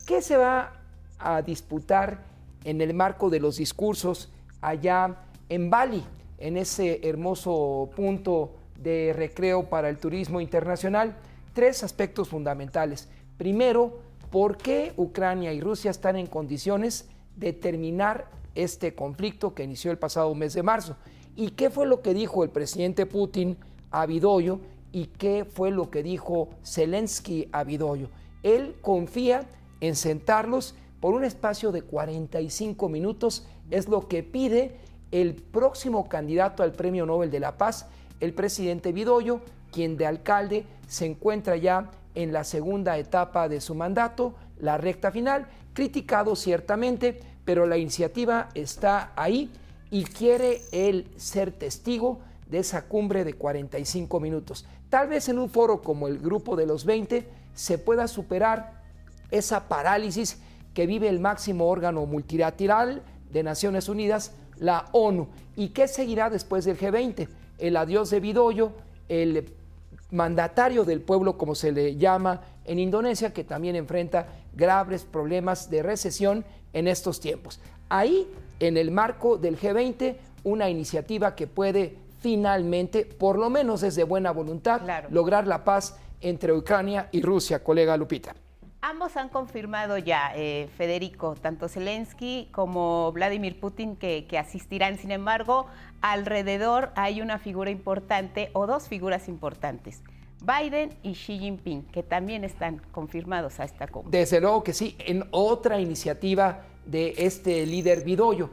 [SPEAKER 30] ¿Qué se va a disputar en el marco de los discursos allá en Bali, en ese hermoso punto de recreo para el turismo internacional? Tres aspectos fundamentales. Primero, ¿por qué Ucrania y Rusia están en condiciones de terminar este conflicto que inició el pasado mes de marzo? ¿Y qué fue lo que dijo el presidente Putin a Vidoyo y qué fue lo que dijo Zelensky a Vidoyo. Él confía en sentarlos por un espacio de 45 minutos, es lo que pide el próximo candidato al Premio Nobel de la Paz, el presidente Vidoyo, quien de alcalde se encuentra ya en la segunda etapa de su mandato, la recta final, criticado ciertamente, pero la iniciativa está ahí y quiere él ser testigo de esa cumbre de 45 minutos. Tal vez en un foro como el Grupo de los 20 se pueda superar esa parálisis que vive el máximo órgano multilateral de Naciones Unidas, la ONU. ¿Y qué seguirá después del G20? El adiós de Vidoyo, el mandatario del pueblo, como se le llama en Indonesia, que también enfrenta graves problemas de recesión en estos tiempos. Ahí, en el marco del G20, una iniciativa que puede finalmente, por lo menos desde buena voluntad, lograr la paz entre Ucrania y Rusia, colega Lupita.
[SPEAKER 1] Ambos han confirmado ya, eh, Federico, tanto Zelensky como Vladimir Putin, que, que, asistirán. Sin embargo, alrededor hay una figura importante o dos figuras importantes. Biden y Xi Jinping, que también están confirmados a esta cumbre.
[SPEAKER 30] Desde luego que sí, en otra iniciativa de este líder Bidoyo.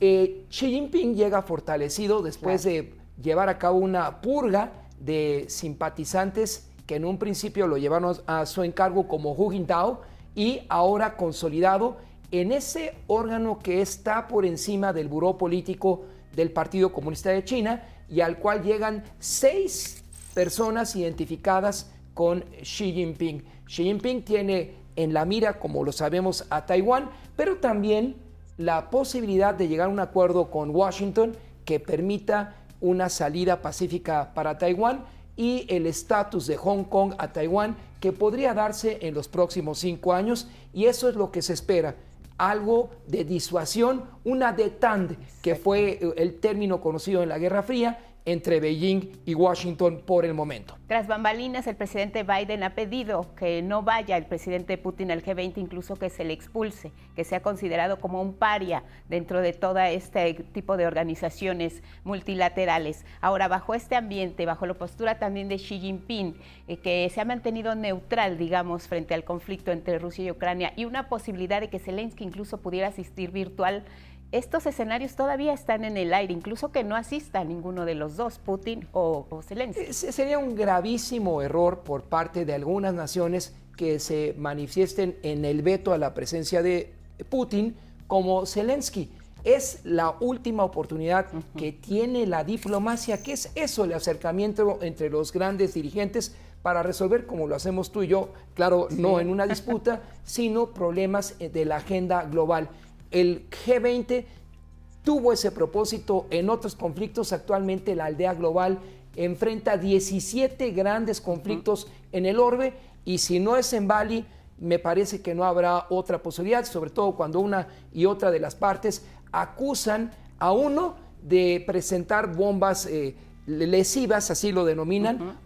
[SPEAKER 30] Eh, Xi Jinping llega fortalecido después de llevar a cabo una purga de simpatizantes que en un principio lo llevaron a su encargo como Hu Jintao y ahora consolidado en ese órgano que está por encima del buró político del Partido Comunista de China y al cual llegan seis personas identificadas con Xi Jinping. Xi Jinping tiene en la mira, como lo sabemos, a Taiwán, pero también la posibilidad de llegar a un acuerdo con Washington que permita una salida pacífica para Taiwán y el estatus de Hong Kong a Taiwán que podría darse en los próximos cinco años y eso es lo que se espera. Algo de disuasión, una detente, que fue el término conocido en la Guerra Fría, entre Beijing y Washington por el momento.
[SPEAKER 1] Tras bambalinas, el presidente Biden ha pedido que no vaya el presidente Putin al G20, incluso que se le expulse, que sea considerado como un paria dentro de todo este tipo de organizaciones multilaterales. Ahora, bajo este ambiente, bajo la postura también de Xi Jinping, eh, que se ha mantenido neutral, digamos, frente al conflicto entre Rusia y Ucrania, y una posibilidad de que Zelensky incluso pudiera asistir virtual, estos escenarios todavía están en el aire, incluso que no asista ninguno de los dos, Putin o, Zelensky.
[SPEAKER 30] Sería un gravísimo error por parte de algunas naciones que se manifiesten en el veto a la presencia de Putin como Zelensky. Es la última oportunidad que tiene la diplomacia, que es eso, el acercamiento entre los grandes dirigentes para resolver, como lo hacemos tú y yo, claro, no en una disputa, sino problemas eh, de la agenda global. El G20 tuvo ese propósito en otros conflictos. Actualmente la aldea global enfrenta 17 grandes conflictos en el orbe y si no es en Bali, me parece que no habrá otra posibilidad, sobre todo cuando una y otra de las partes acusan a uno de presentar bombas eh, lesivas, así lo denominan,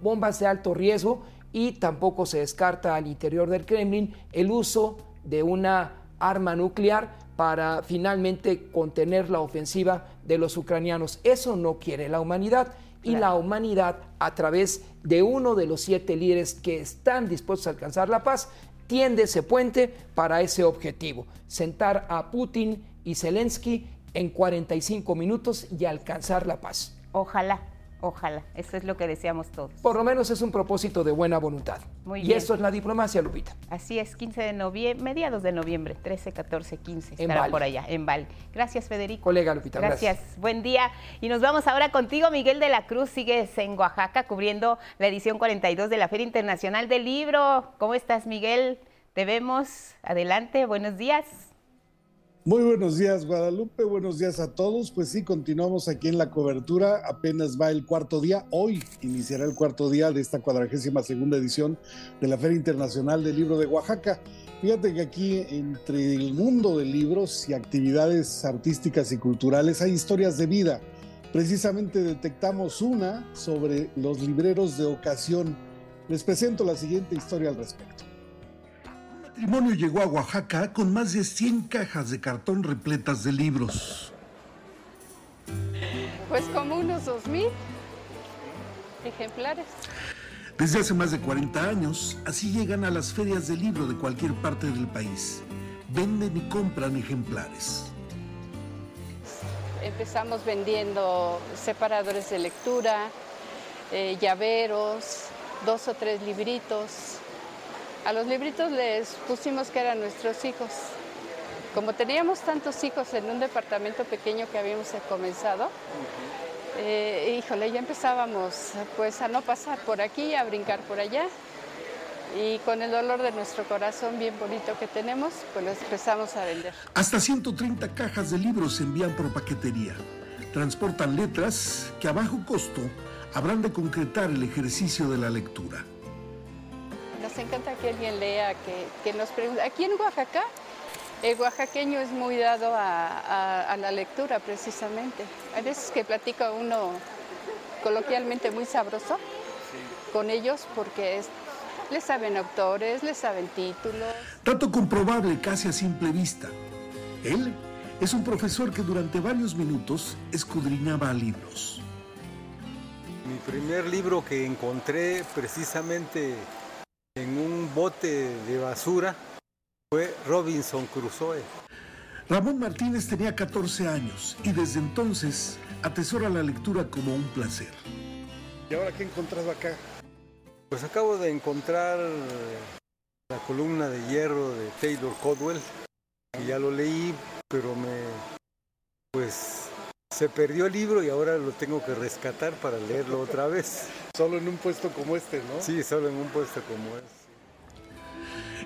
[SPEAKER 30] bombas de alto riesgo, y tampoco se descarta al interior del Kremlin el uso de una arma nuclear para finalmente contener la ofensiva de los ucranianos. Eso no quiere la humanidad y la humanidad a través de uno de los siete líderes que están dispuestos a alcanzar la paz, tiende ese puente para ese objetivo, sentar a Putin y Zelensky en 45 minutos y alcanzar la paz.
[SPEAKER 1] Ojalá, ojalá, eso es lo que deseamos todos.
[SPEAKER 30] Por lo menos es un propósito de buena voluntad.
[SPEAKER 1] Muy
[SPEAKER 30] y
[SPEAKER 1] bien.
[SPEAKER 30] eso es la diplomacia, Lupita.
[SPEAKER 1] Así es, 15 de noviembre, mediados de noviembre, 13, 14, 15,
[SPEAKER 30] En
[SPEAKER 1] estará por allá, en Bali. Gracias, Federico.
[SPEAKER 30] Colega Lupita,
[SPEAKER 1] Gracias. buen día. Y nos vamos ahora contigo, Miguel de la Cruz, sigues en Oaxaca cubriendo la edición 42 de la Feria Internacional del Libro. ¿Cómo estás, Miguel? Te vemos. Adelante, buenos días.
[SPEAKER 31] Muy buenos días, Guadalupe. Buenos días a todos. Pues sí, continuamos aquí en la cobertura. Apenas va el cuarto día. Hoy iniciará el cuarto día de esta cuadragésima segunda edición de la Feria Internacional del Libro de Oaxaca. Fíjate que aquí, entre el mundo de libros y actividades artísticas y culturales, hay historias de vida. Precisamente detectamos una sobre los libreros de ocasión. Les presento la siguiente historia al respecto.
[SPEAKER 32] Matrimonio llegó a Oaxaca con más de 100 cajas de cartón repletas de libros.
[SPEAKER 33] Pues como unos 2.000 ejemplares.
[SPEAKER 32] Desde hace más de 40 años, así llegan a las ferias de libro de cualquier parte del país. Venden y compran ejemplares.
[SPEAKER 33] Empezamos vendiendo separadores de lectura, eh, llaveros, dos o tres libritos. A los libritos les pusimos que eran nuestros hijos. Como teníamos tantos hijos en un departamento pequeño que habíamos comenzado, eh, híjole, ya empezábamos pues a no pasar por aquí, a brincar por allá. Y con el dolor de nuestro corazón bien bonito que tenemos, pues los empezamos a vender.
[SPEAKER 32] Hasta 130 cajas de libros se envían por paquetería. Transportan letras que a bajo costo habrán de concretar el ejercicio de la lectura.
[SPEAKER 33] Nos encanta que alguien lea, que, que nos pregunte. Aquí en Oaxaca, el oaxaqueño es muy dado a, a- a la lectura precisamente. Hay veces que platica uno coloquialmente muy sabroso con ellos porque es- le saben autores, le saben títulos.
[SPEAKER 32] Dato comprobable casi a simple vista. Él es un profesor que durante varios minutos escudriñaba libros.
[SPEAKER 34] Mi primer libro que encontré precisamente en un bote de basura fue Robinson Crusoe.
[SPEAKER 32] Ramón Martínez tenía 14 años y desde entonces atesora la lectura como un placer.
[SPEAKER 31] ¿Y ahora qué he encontrado acá?
[SPEAKER 34] Pues acabo de encontrar la columna de hierro de Taylor Codwell y ya lo leí, pero me pues se perdió el libro y ahora lo tengo que rescatar para leerlo otra vez.
[SPEAKER 31] Solo en un puesto como este, ¿no?
[SPEAKER 34] Sí, solo en un puesto como este.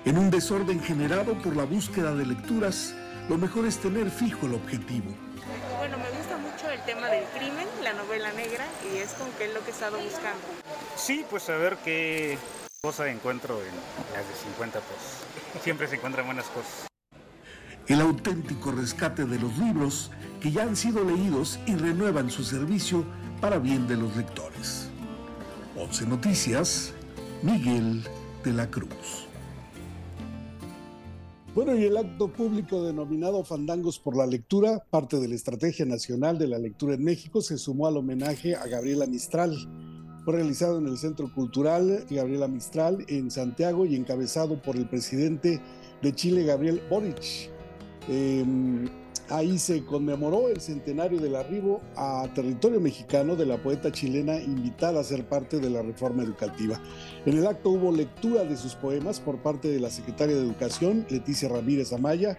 [SPEAKER 32] En un desorden generado por la búsqueda de lecturas, lo mejor es tener fijo el objetivo.
[SPEAKER 35] Bueno, me gusta mucho el tema del crimen, la novela negra, y es como que es lo que he estado buscando.
[SPEAKER 36] Sí, pues a ver qué cosa encuentro en las de 50, pues siempre se encuentran buenas cosas.
[SPEAKER 32] El auténtico rescate de los libros que ya han sido leídos y renuevan su servicio para bien de los lectores. 11 Noticias, Miguel de la Cruz.
[SPEAKER 31] Bueno, y el acto público denominado Fandangos por la Lectura, parte de la Estrategia Nacional de la Lectura en México, se sumó al homenaje a Gabriela Mistral. Fue realizado en el Centro Cultural Gabriela Mistral en Santiago y encabezado por el presidente de Chile, Gabriel Boric. Eh, ahí se conmemoró el centenario del arribo a territorio mexicano de la poeta chilena invitada a ser parte de la reforma educativa. En el acto hubo lectura de sus poemas por parte de la secretaria de Educación, Leticia Ramírez Amaya,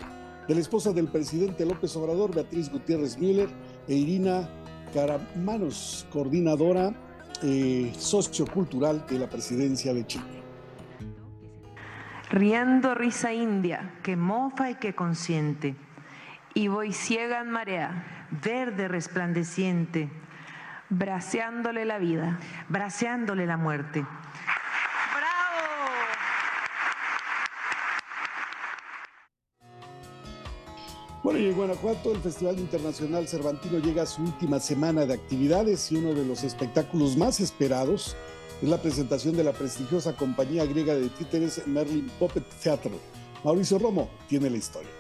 [SPEAKER 31] de la esposa del presidente López Obrador, Beatriz Gutiérrez Müller, e Irina Caramanos, coordinadora eh, sociocultural de la presidencia de Chile.
[SPEAKER 37] Riendo risa india, que mofa y que consiente, y voy ciega en marea, verde resplandeciente, braceándole la vida, braceándole la muerte.
[SPEAKER 31] Bueno, y en Guanajuato el Festival Internacional Cervantino llega a su última semana de actividades y uno de los espectáculos más esperados es la presentación de la prestigiosa compañía griega de títeres Merlin Puppet Theatre. Mauricio Romo tiene la historia.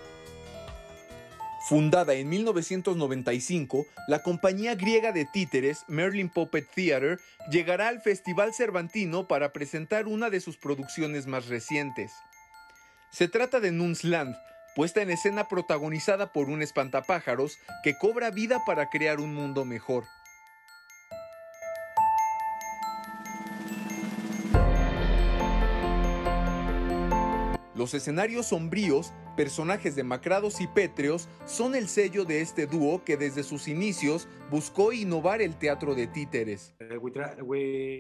[SPEAKER 38] Fundada en 1995, la compañía griega de títeres Merlin Puppet Theatre llegará al Festival Cervantino para presentar una de sus producciones más recientes. Se trata de Nunsland, puesta en escena protagonizada por un espantapájaros que cobra vida para crear un mundo mejor. Los escenarios sombríos, personajes demacrados y pétreos son el sello de este dúo que desde sus inicios buscó innovar el teatro de títeres.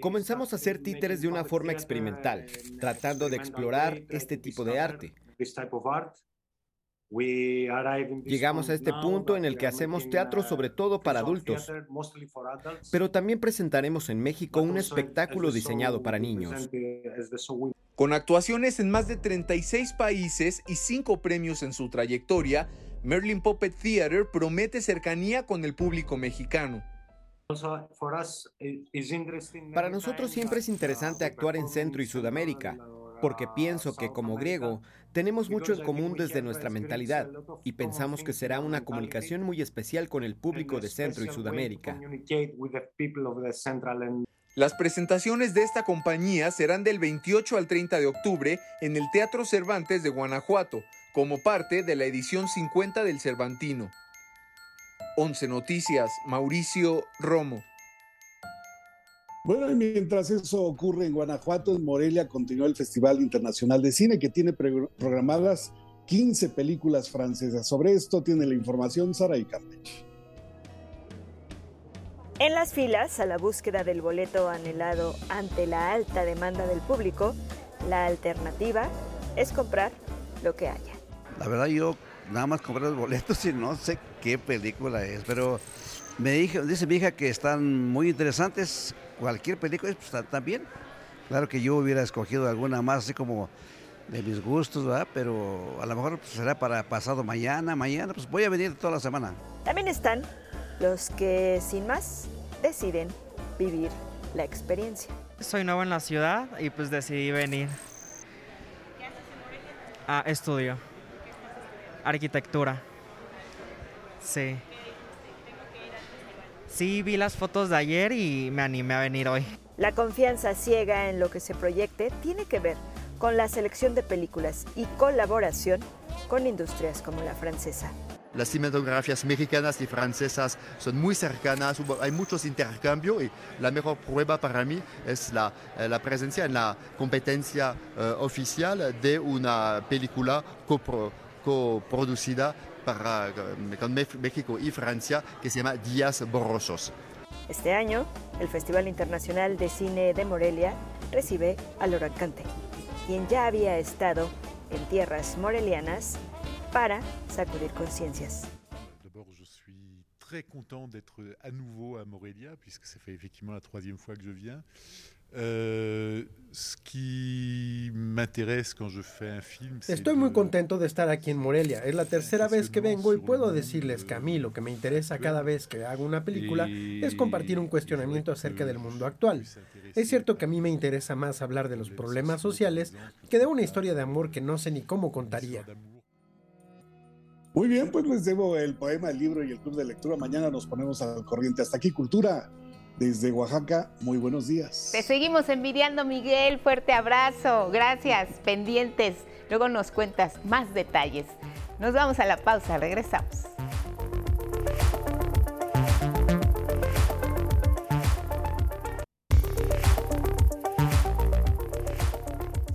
[SPEAKER 21] Comenzamos a hacer títeres de una forma experimental, tratando de explorar este tipo de arte. Llegamos a este punto en el que hacemos teatro sobre todo para adultos, pero también presentaremos en México un espectáculo diseñado para niños.
[SPEAKER 38] Con actuaciones en más de 36 países y 5 premios en su trayectoria, Merlin Puppet Theater promete cercanía con el público mexicano.
[SPEAKER 21] Para nosotros siempre es interesante actuar en Centro y Sudamérica, porque pienso que como griego tenemos mucho en común desde nuestra mentalidad y pensamos que será una comunicación muy especial con el público de Centro y Sudamérica.
[SPEAKER 38] Las presentaciones de esta compañía serán del 28 al 30 de octubre en el Teatro Cervantes de Guanajuato, como parte de la edición 50 del Cervantino. 11 Noticias, Mauricio Romo.
[SPEAKER 31] Bueno, y mientras eso ocurre en Guanajuato, en Morelia continúa el Festival Internacional de Cine que tiene programadas 15 películas francesas. Sobre esto tiene la información Sara y Campeche.
[SPEAKER 32] En las filas, a la búsqueda del boleto anhelado ante la alta demanda del público, la alternativa es comprar lo que haya.
[SPEAKER 39] La verdad yo nada más compré los boletos y no sé qué película es, pero me dice mi hija que están muy interesantes, cualquier película pues, está, bien. Claro que yo hubiera escogido alguna más así como de mis gustos, ¿verdad? Pero a lo mejor pues, será para pasado mañana, mañana, pues voy a venir toda la semana.
[SPEAKER 32] También están los que sin más deciden vivir la experiencia.
[SPEAKER 40] Soy nuevo en la ciudad y pues decidí venir.
[SPEAKER 32] ¿Qué haces en Morelia?
[SPEAKER 40] Ah, estudio. Arquitectura. Sí. Sí, vi las fotos de ayer y me animé a venir hoy.
[SPEAKER 32] La confianza ciega en lo que se proyecte tiene que ver con la selección de películas y colaboración con industrias como la francesa.
[SPEAKER 41] Las cinematografías mexicanas y francesas son muy cercanas, hay muchos intercambios y la mejor prueba para mí es la, eh, la presencia en la competencia uh, oficial de una película coproducida para, con México y Francia que se llama Días Borrosos.
[SPEAKER 32] Este año, el Festival Internacional de Cine de Morelia recibe a Laurent Cante, quien ya había estado en tierras morelianas para sacudir conciencias.
[SPEAKER 42] très content d'être à nouveau à Morelia, puisque ça fait effectivement la troisième fois que je viens. Euh, ce qui m'intéresse quand je fais un film,
[SPEAKER 43] Estoy muy contento de estar aquí en Morelia. Es la tercera vez que vengo y puedo decirles que a mí lo que me interesa cada vez que hago una película es compartir un cuestionamiento acerca del mundo actual. Es cierto que a mí me interesa más hablar de los problemas sociales que de una historia de amor que no sé ni cómo contaría.
[SPEAKER 31] Muy bien, pues les debo el poema, el libro y el club de lectura. Mañana nos ponemos al corriente. Hasta aquí, Cultura. Desde Oaxaca, muy buenos días.
[SPEAKER 1] Te seguimos envidiando, Miguel. Fuerte abrazo. Gracias. Pendientes. Luego nos cuentas más detalles. Nos vamos a la pausa. Regresamos.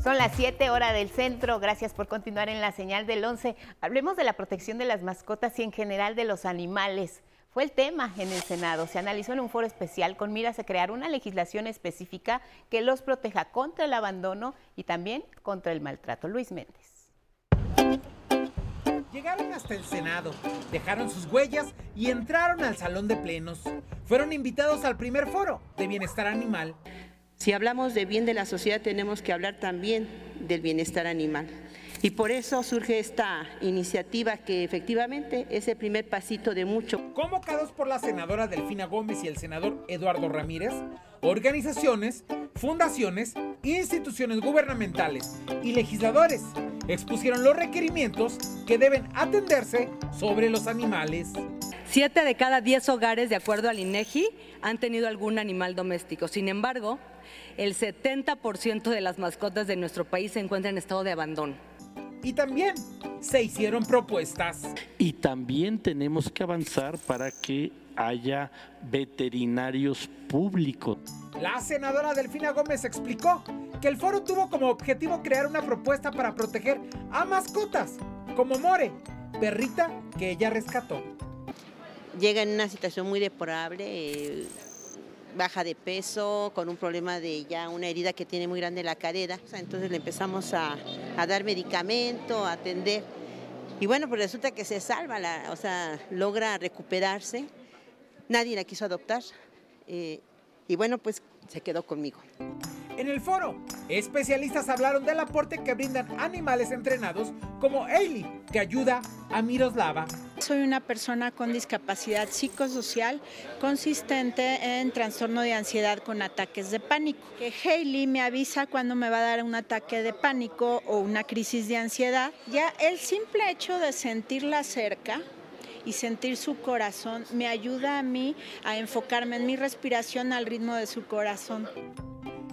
[SPEAKER 1] Son las 7 horas del centro. Gracias por continuar en la señal del 11. Hablemos de la protección de las mascotas y en general de los animales. Fue el tema en el Senado. Se analizó en un foro especial con miras a crear una legislación específica que los proteja contra el abandono y también contra el maltrato. Luis Méndez.
[SPEAKER 24] Llegaron hasta el Senado, dejaron sus huellas y entraron al salón de plenos. Fueron invitados al primer foro de bienestar animal.
[SPEAKER 38] Si hablamos de bien de la sociedad, tenemos que hablar también del bienestar animal. Y por eso surge esta iniciativa que efectivamente es el primer pasito de mucho.
[SPEAKER 24] Convocados por la senadora Delfina Gómez y el senador Eduardo Ramírez, organizaciones, fundaciones, instituciones gubernamentales y legisladores expusieron los requerimientos que deben atenderse sobre los animales.
[SPEAKER 44] Siete de cada diez hogares, de acuerdo al INEGI, han tenido algún animal doméstico. Sin embargo, el 70% de las mascotas de nuestro país se encuentran en estado de abandono.
[SPEAKER 24] Y también se hicieron propuestas.
[SPEAKER 45] Y también tenemos que avanzar para que haya veterinarios públicos.
[SPEAKER 24] La senadora Delfina Gómez explicó que el foro tuvo como objetivo crear una propuesta para proteger a mascotas, como More, perrita que ella rescató.
[SPEAKER 38] Llega en una situación muy deplorable, eh, baja de peso, con un problema de ya una herida que tiene muy grande la cadera. Entonces le empezamos a, dar medicamento, a atender. Y bueno, pues resulta que se salva, la, o sea, logra recuperarse. Nadie la quiso adoptar. Eh, y bueno, pues se quedó conmigo.
[SPEAKER 24] En el foro, especialistas hablaron del aporte que brindan animales entrenados como Ailey, que ayuda a Miroslava.
[SPEAKER 46] Soy una persona con discapacidad psicosocial consistente en trastorno de ansiedad con ataques de pánico. Que Hailey me avisa cuando me va a dar un ataque de pánico o una crisis de ansiedad. Ya el simple hecho de sentirla cerca y sentir su corazón me ayuda a mí a enfocarme en mi respiración al ritmo de su corazón.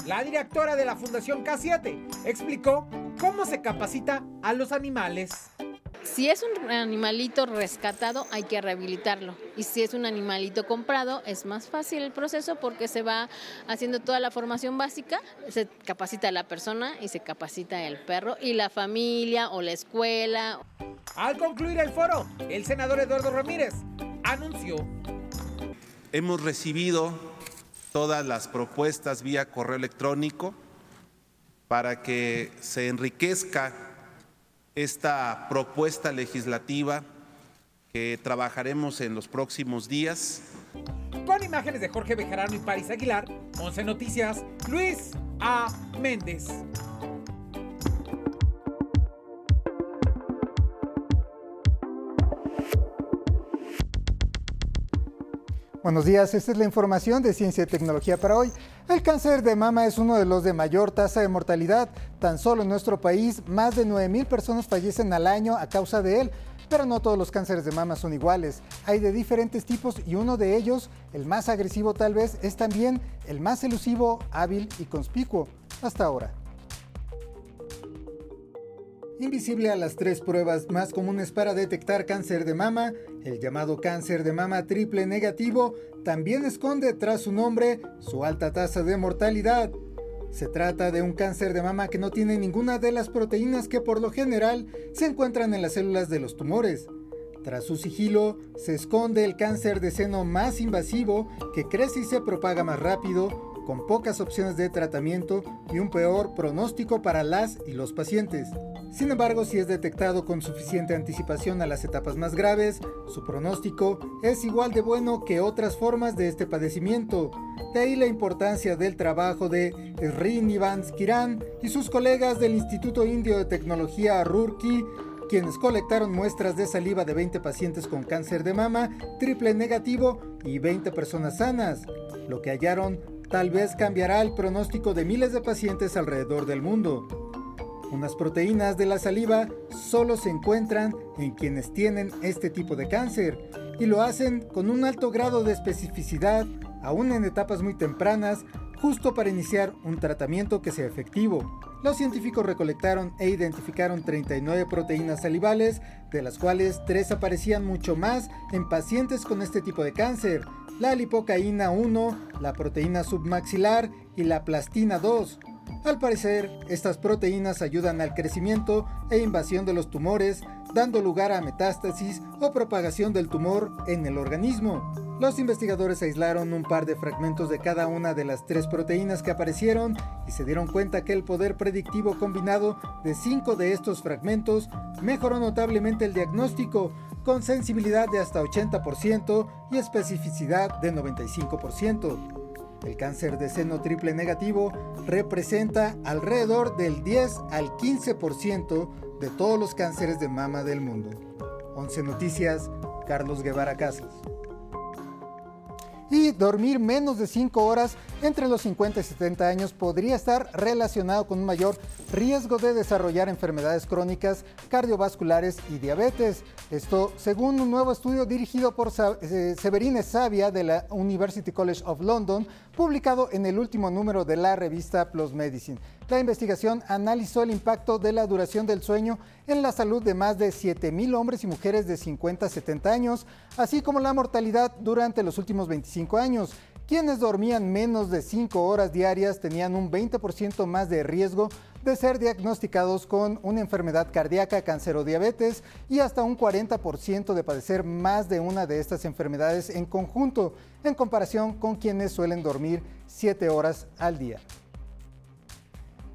[SPEAKER 24] La directora de la Fundación K7 explicó cómo se capacita a los animales.
[SPEAKER 47] Si es un animalito rescatado, hay que rehabilitarlo. Y si es un animalito comprado, es más fácil el proceso porque se va haciendo toda la formación básica, se capacita a la persona y se capacita el perro y la familia o la escuela.
[SPEAKER 24] Al concluir el foro, el senador Eduardo Ramírez anunció.
[SPEAKER 48] Hemos recibido todas las propuestas vía correo electrónico para que se enriquezca esta propuesta legislativa que trabajaremos en los próximos días.
[SPEAKER 24] Con imágenes de Jorge Bejarano y Paris Aguilar, 11 Noticias, Luis A. Méndez.
[SPEAKER 49] Buenos días, esta es la información de Ciencia y Tecnología para hoy. El cáncer de mama es uno de los de mayor tasa de mortalidad. Tan solo en nuestro país, más de 9.000 personas fallecen al año a causa de él. Pero no todos los cánceres de mama son iguales. Hay de diferentes tipos y uno de ellos, el más agresivo tal vez, es también el más elusivo, hábil y conspicuo. Hasta ahora. Invisible a las tres pruebas más comunes para detectar cáncer de mama, el llamado cáncer de mama triple negativo también esconde tras su nombre su alta tasa de mortalidad. Se trata de un cáncer de mama que no tiene ninguna de las proteínas que por lo general se encuentran en las células de los tumores. Tras su sigilo se esconde el cáncer de seno más invasivo que crece y se propaga más rápido, con pocas opciones de tratamiento y un peor pronóstico para las y los pacientes. Sin embargo, si es detectado con suficiente anticipación a las etapas más graves, su pronóstico es igual de bueno que otras formas de este padecimiento. De ahí la importancia del trabajo de Srin Ivans Kiran y sus colegas del Instituto Indio de Tecnología Rurki quienes colectaron muestras de saliva de 20 pacientes con cáncer de mama triple negativo y 20 personas sanas. Lo que hallaron tal vez cambiará el pronóstico de miles de pacientes alrededor del mundo. Unas proteínas de la saliva solo se encuentran en quienes tienen este tipo de cáncer y lo hacen con un alto grado de especificidad, aún en etapas muy tempranas, justo para iniciar un tratamiento que sea efectivo. Los científicos recolectaron e identificaron 39 proteínas salivales, de las cuales 3 aparecían mucho más en pacientes con este tipo de cáncer, la lipocaína 1, la proteína submaxilar y la plastina 2. Al parecer, estas proteínas ayudan al crecimiento e invasión de los tumores, dando lugar a metástasis o propagación del tumor en el organismo. Los investigadores aislaron un par de fragmentos de cada una de las tres proteínas que aparecieron y se dieron cuenta que el poder predictivo combinado de cinco de estos fragmentos mejoró notablemente el diagnóstico, con sensibilidad de hasta 80% y especificidad de 95%. El cáncer de seno triple negativo representa alrededor del 10 al 15% de todos los cánceres de mama del mundo. 11 Noticias, Carlos Guevara Casas y dormir menos de 5 horas entre los 50 y 70 años podría estar relacionado con un mayor riesgo de desarrollar enfermedades crónicas, cardiovasculares y diabetes. Esto según un nuevo estudio dirigido por eh, Severine Savia de la University College of London, publicado en el último número de la revista Plus Medicine. La investigación analizó el impacto de la duración del sueño en la salud de más de 7.000 hombres y mujeres de 50 a 70 años, así como la mortalidad durante los últimos 25 años. Quienes dormían menos de 5 horas diarias tenían un 20% más de riesgo de ser diagnosticados con una enfermedad cardíaca, cáncer o diabetes y hasta un 40% de padecer más de una de estas enfermedades en conjunto, en comparación con quienes suelen dormir 7 horas al día.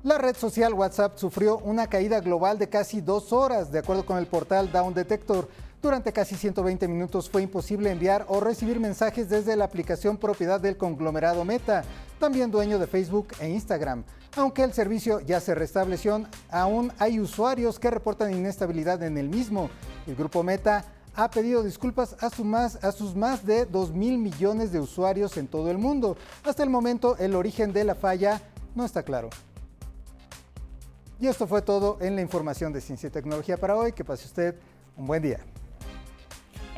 [SPEAKER 49] La red social WhatsApp sufrió una caída global de casi dos horas, de acuerdo con el portal Down Detector. Durante casi 120 minutos fue imposible enviar o recibir mensajes desde la aplicación propiedad del conglomerado Meta, también dueño de Facebook e Instagram. Aunque el servicio ya se restableció, aún hay usuarios que reportan inestabilidad en el mismo. El grupo Meta ha pedido disculpas a, sus más de 2 mil millones de usuarios en todo el mundo. Hasta el momento, el origen de la falla no está claro. Y esto fue todo en la información de Ciencia y Tecnología para hoy. Que pase usted un buen día.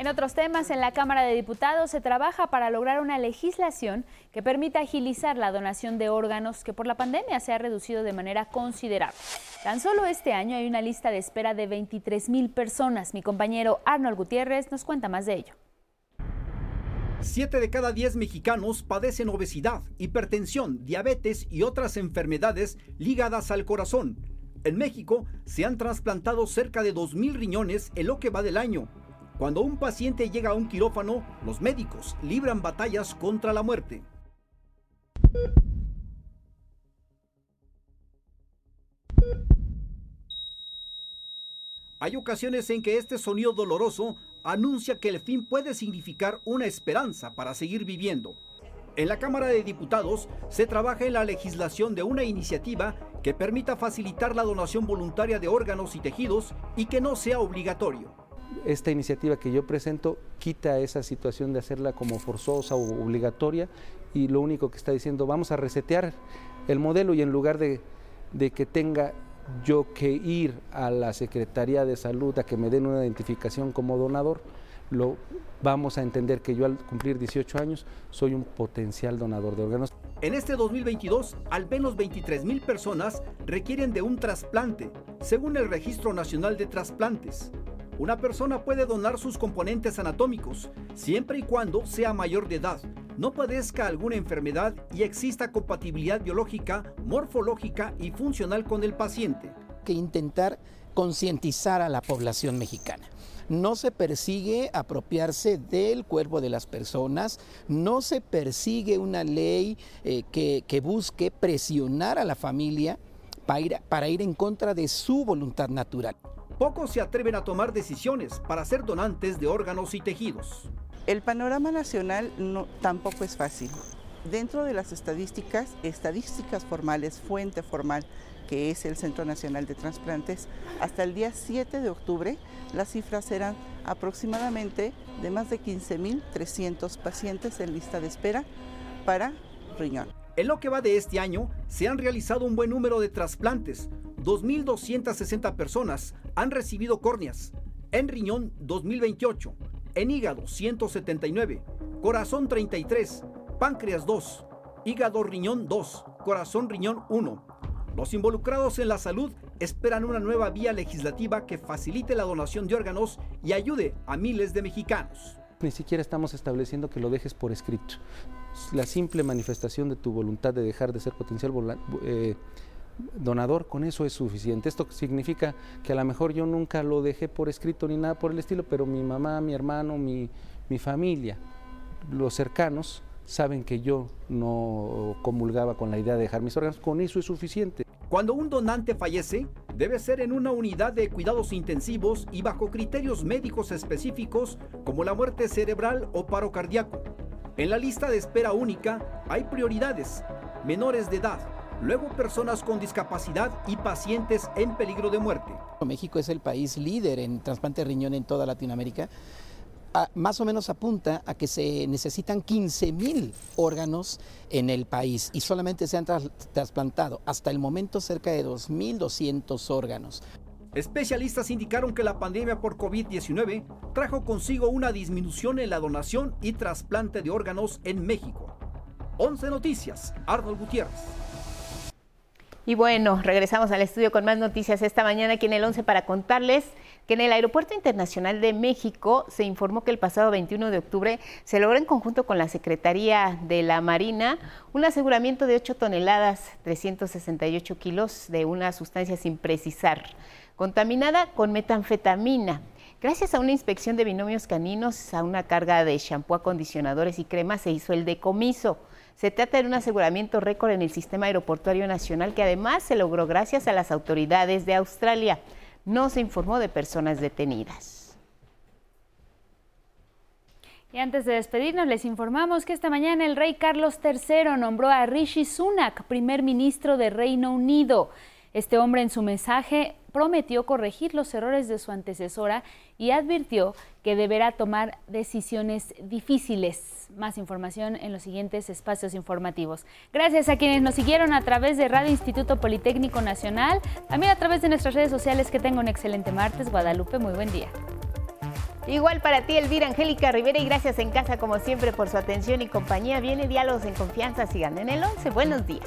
[SPEAKER 50] En otros temas, en la Cámara de Diputados se trabaja para lograr una legislación que permita agilizar la donación de órganos que por la pandemia se ha reducido de manera considerable. Tan solo este año hay una lista de espera de 23 mil personas. Mi compañero Arnold Gutiérrez nos cuenta más de ello.
[SPEAKER 51] Siete de cada diez mexicanos padecen obesidad, hipertensión, diabetes y otras enfermedades ligadas al corazón. En México se han trasplantado cerca de 2.000 riñones en lo que va del año. Cuando un paciente llega a un quirófano, los médicos libran batallas contra la muerte. Hay ocasiones en que este sonido doloroso anuncia que el fin puede significar una esperanza para seguir viviendo. En la Cámara de Diputados se trabaja en la legislación de una iniciativa que permita facilitar la donación voluntaria de órganos y tejidos y que no sea obligatorio.
[SPEAKER 52] Esta iniciativa que yo presento quita esa situación de hacerla como forzosa o obligatoria y lo único que está diciendo vamos a resetear el modelo y en lugar de, de que tenga yo que ir a la Secretaría de Salud a que me den una identificación como donador, lo vamos a entender que yo al cumplir 18 años soy un potencial donador de órganos.
[SPEAKER 51] En este 2022, al menos 23 mil personas requieren de un trasplante, según el Registro Nacional de Trasplantes. Una persona puede donar sus componentes anatómicos siempre y cuando sea mayor de edad, no padezca alguna enfermedad y exista compatibilidad biológica, morfológica y funcional con el paciente.
[SPEAKER 43] Que intentar concientizar a la población mexicana. No se persigue apropiarse del cuerpo de las personas, no se persigue una ley eh, que, que, busque presionar a la familia para ir en contra de su voluntad natural.
[SPEAKER 51] Pocos se atreven a tomar decisiones para ser donantes de órganos y tejidos.
[SPEAKER 53] El panorama nacional no, tampoco es fácil. Dentro de las estadísticas, estadísticas formales, fuente formal, que es el Centro Nacional de Transplantes, hasta el día 7 de octubre las cifras eran aproximadamente de más de 15.300 pacientes en lista de espera para riñón.
[SPEAKER 51] En lo que va de este año, se han realizado un buen número de trasplantes. 2.260 personas han recibido córneas. En riñón, 2028 en hígado 179, corazón 33, páncreas 2, hígado riñón 2, corazón riñón 1. Los involucrados en la salud esperan una nueva vía legislativa que facilite la donación de órganos y ayude a miles de mexicanos.
[SPEAKER 52] ni siquiera estamos estableciendo que lo dejes por escrito. La simple manifestación de tu voluntad de dejar de ser potencial eh, donador, con eso es suficiente. Esto significa que a lo mejor yo nunca lo dejé por escrito ni nada por el estilo, pero mi mamá, mi hermano, mi, mi familia, los cercanos, saben que yo no comulgaba con la idea de dejar mis órganos, con eso es suficiente.
[SPEAKER 51] Cuando un donante fallece, debe ser en una unidad de cuidados intensivos y bajo criterios médicos específicos como la muerte cerebral o paro cardíaco. En la lista de espera única hay prioridades, menores de edad, luego personas con discapacidad y pacientes en peligro de muerte.
[SPEAKER 43] México es el país líder en trasplante de riñón en toda Latinoamérica más o menos apunta a que se necesitan 15 mil órganos en el país y solamente se han trasplantado hasta el momento cerca de 2.200 órganos.
[SPEAKER 51] Especialistas indicaron que la pandemia por COVID-19 trajo consigo una disminución en la donación y trasplante de órganos en México. 11 Noticias, Arnold Gutiérrez.
[SPEAKER 1] Y bueno, regresamos al estudio con más noticias esta mañana aquí en el 11 para contarles que en el Aeropuerto Internacional de México se informó que el pasado 21 de octubre se logró en conjunto con la Secretaría de la Marina un aseguramiento de 8 toneladas, 368 kilos de una sustancia sin precisar, contaminada con metanfetamina. Gracias a una inspección de binomios caninos, a una carga de shampoo, acondicionadores y cremas, se hizo el decomiso. Se trata de un aseguramiento récord en el sistema aeroportuario nacional que además se logró gracias a las autoridades de Australia no se informó de personas detenidas.
[SPEAKER 2] Y antes de despedirnos, les informamos que esta mañana el rey Carlos III nombró a Rishi Sunak primer ministro de Reino Unido. Este hombre en su mensaje prometió corregir los errores de su antecesora y advirtió que deberá tomar decisiones difíciles. Más información en los siguientes espacios informativos. Gracias a quienes nos siguieron a través de Radio Instituto Politécnico Nacional, también a través de nuestras redes sociales. Que tenga un excelente martes. Guadalupe, muy buen día.
[SPEAKER 1] Igual para ti, Elvira Angélica Rivera, y gracias en casa como siempre por su atención y compañía. Viene Diálogos en Confianza, sigan en el 11. Buenos días.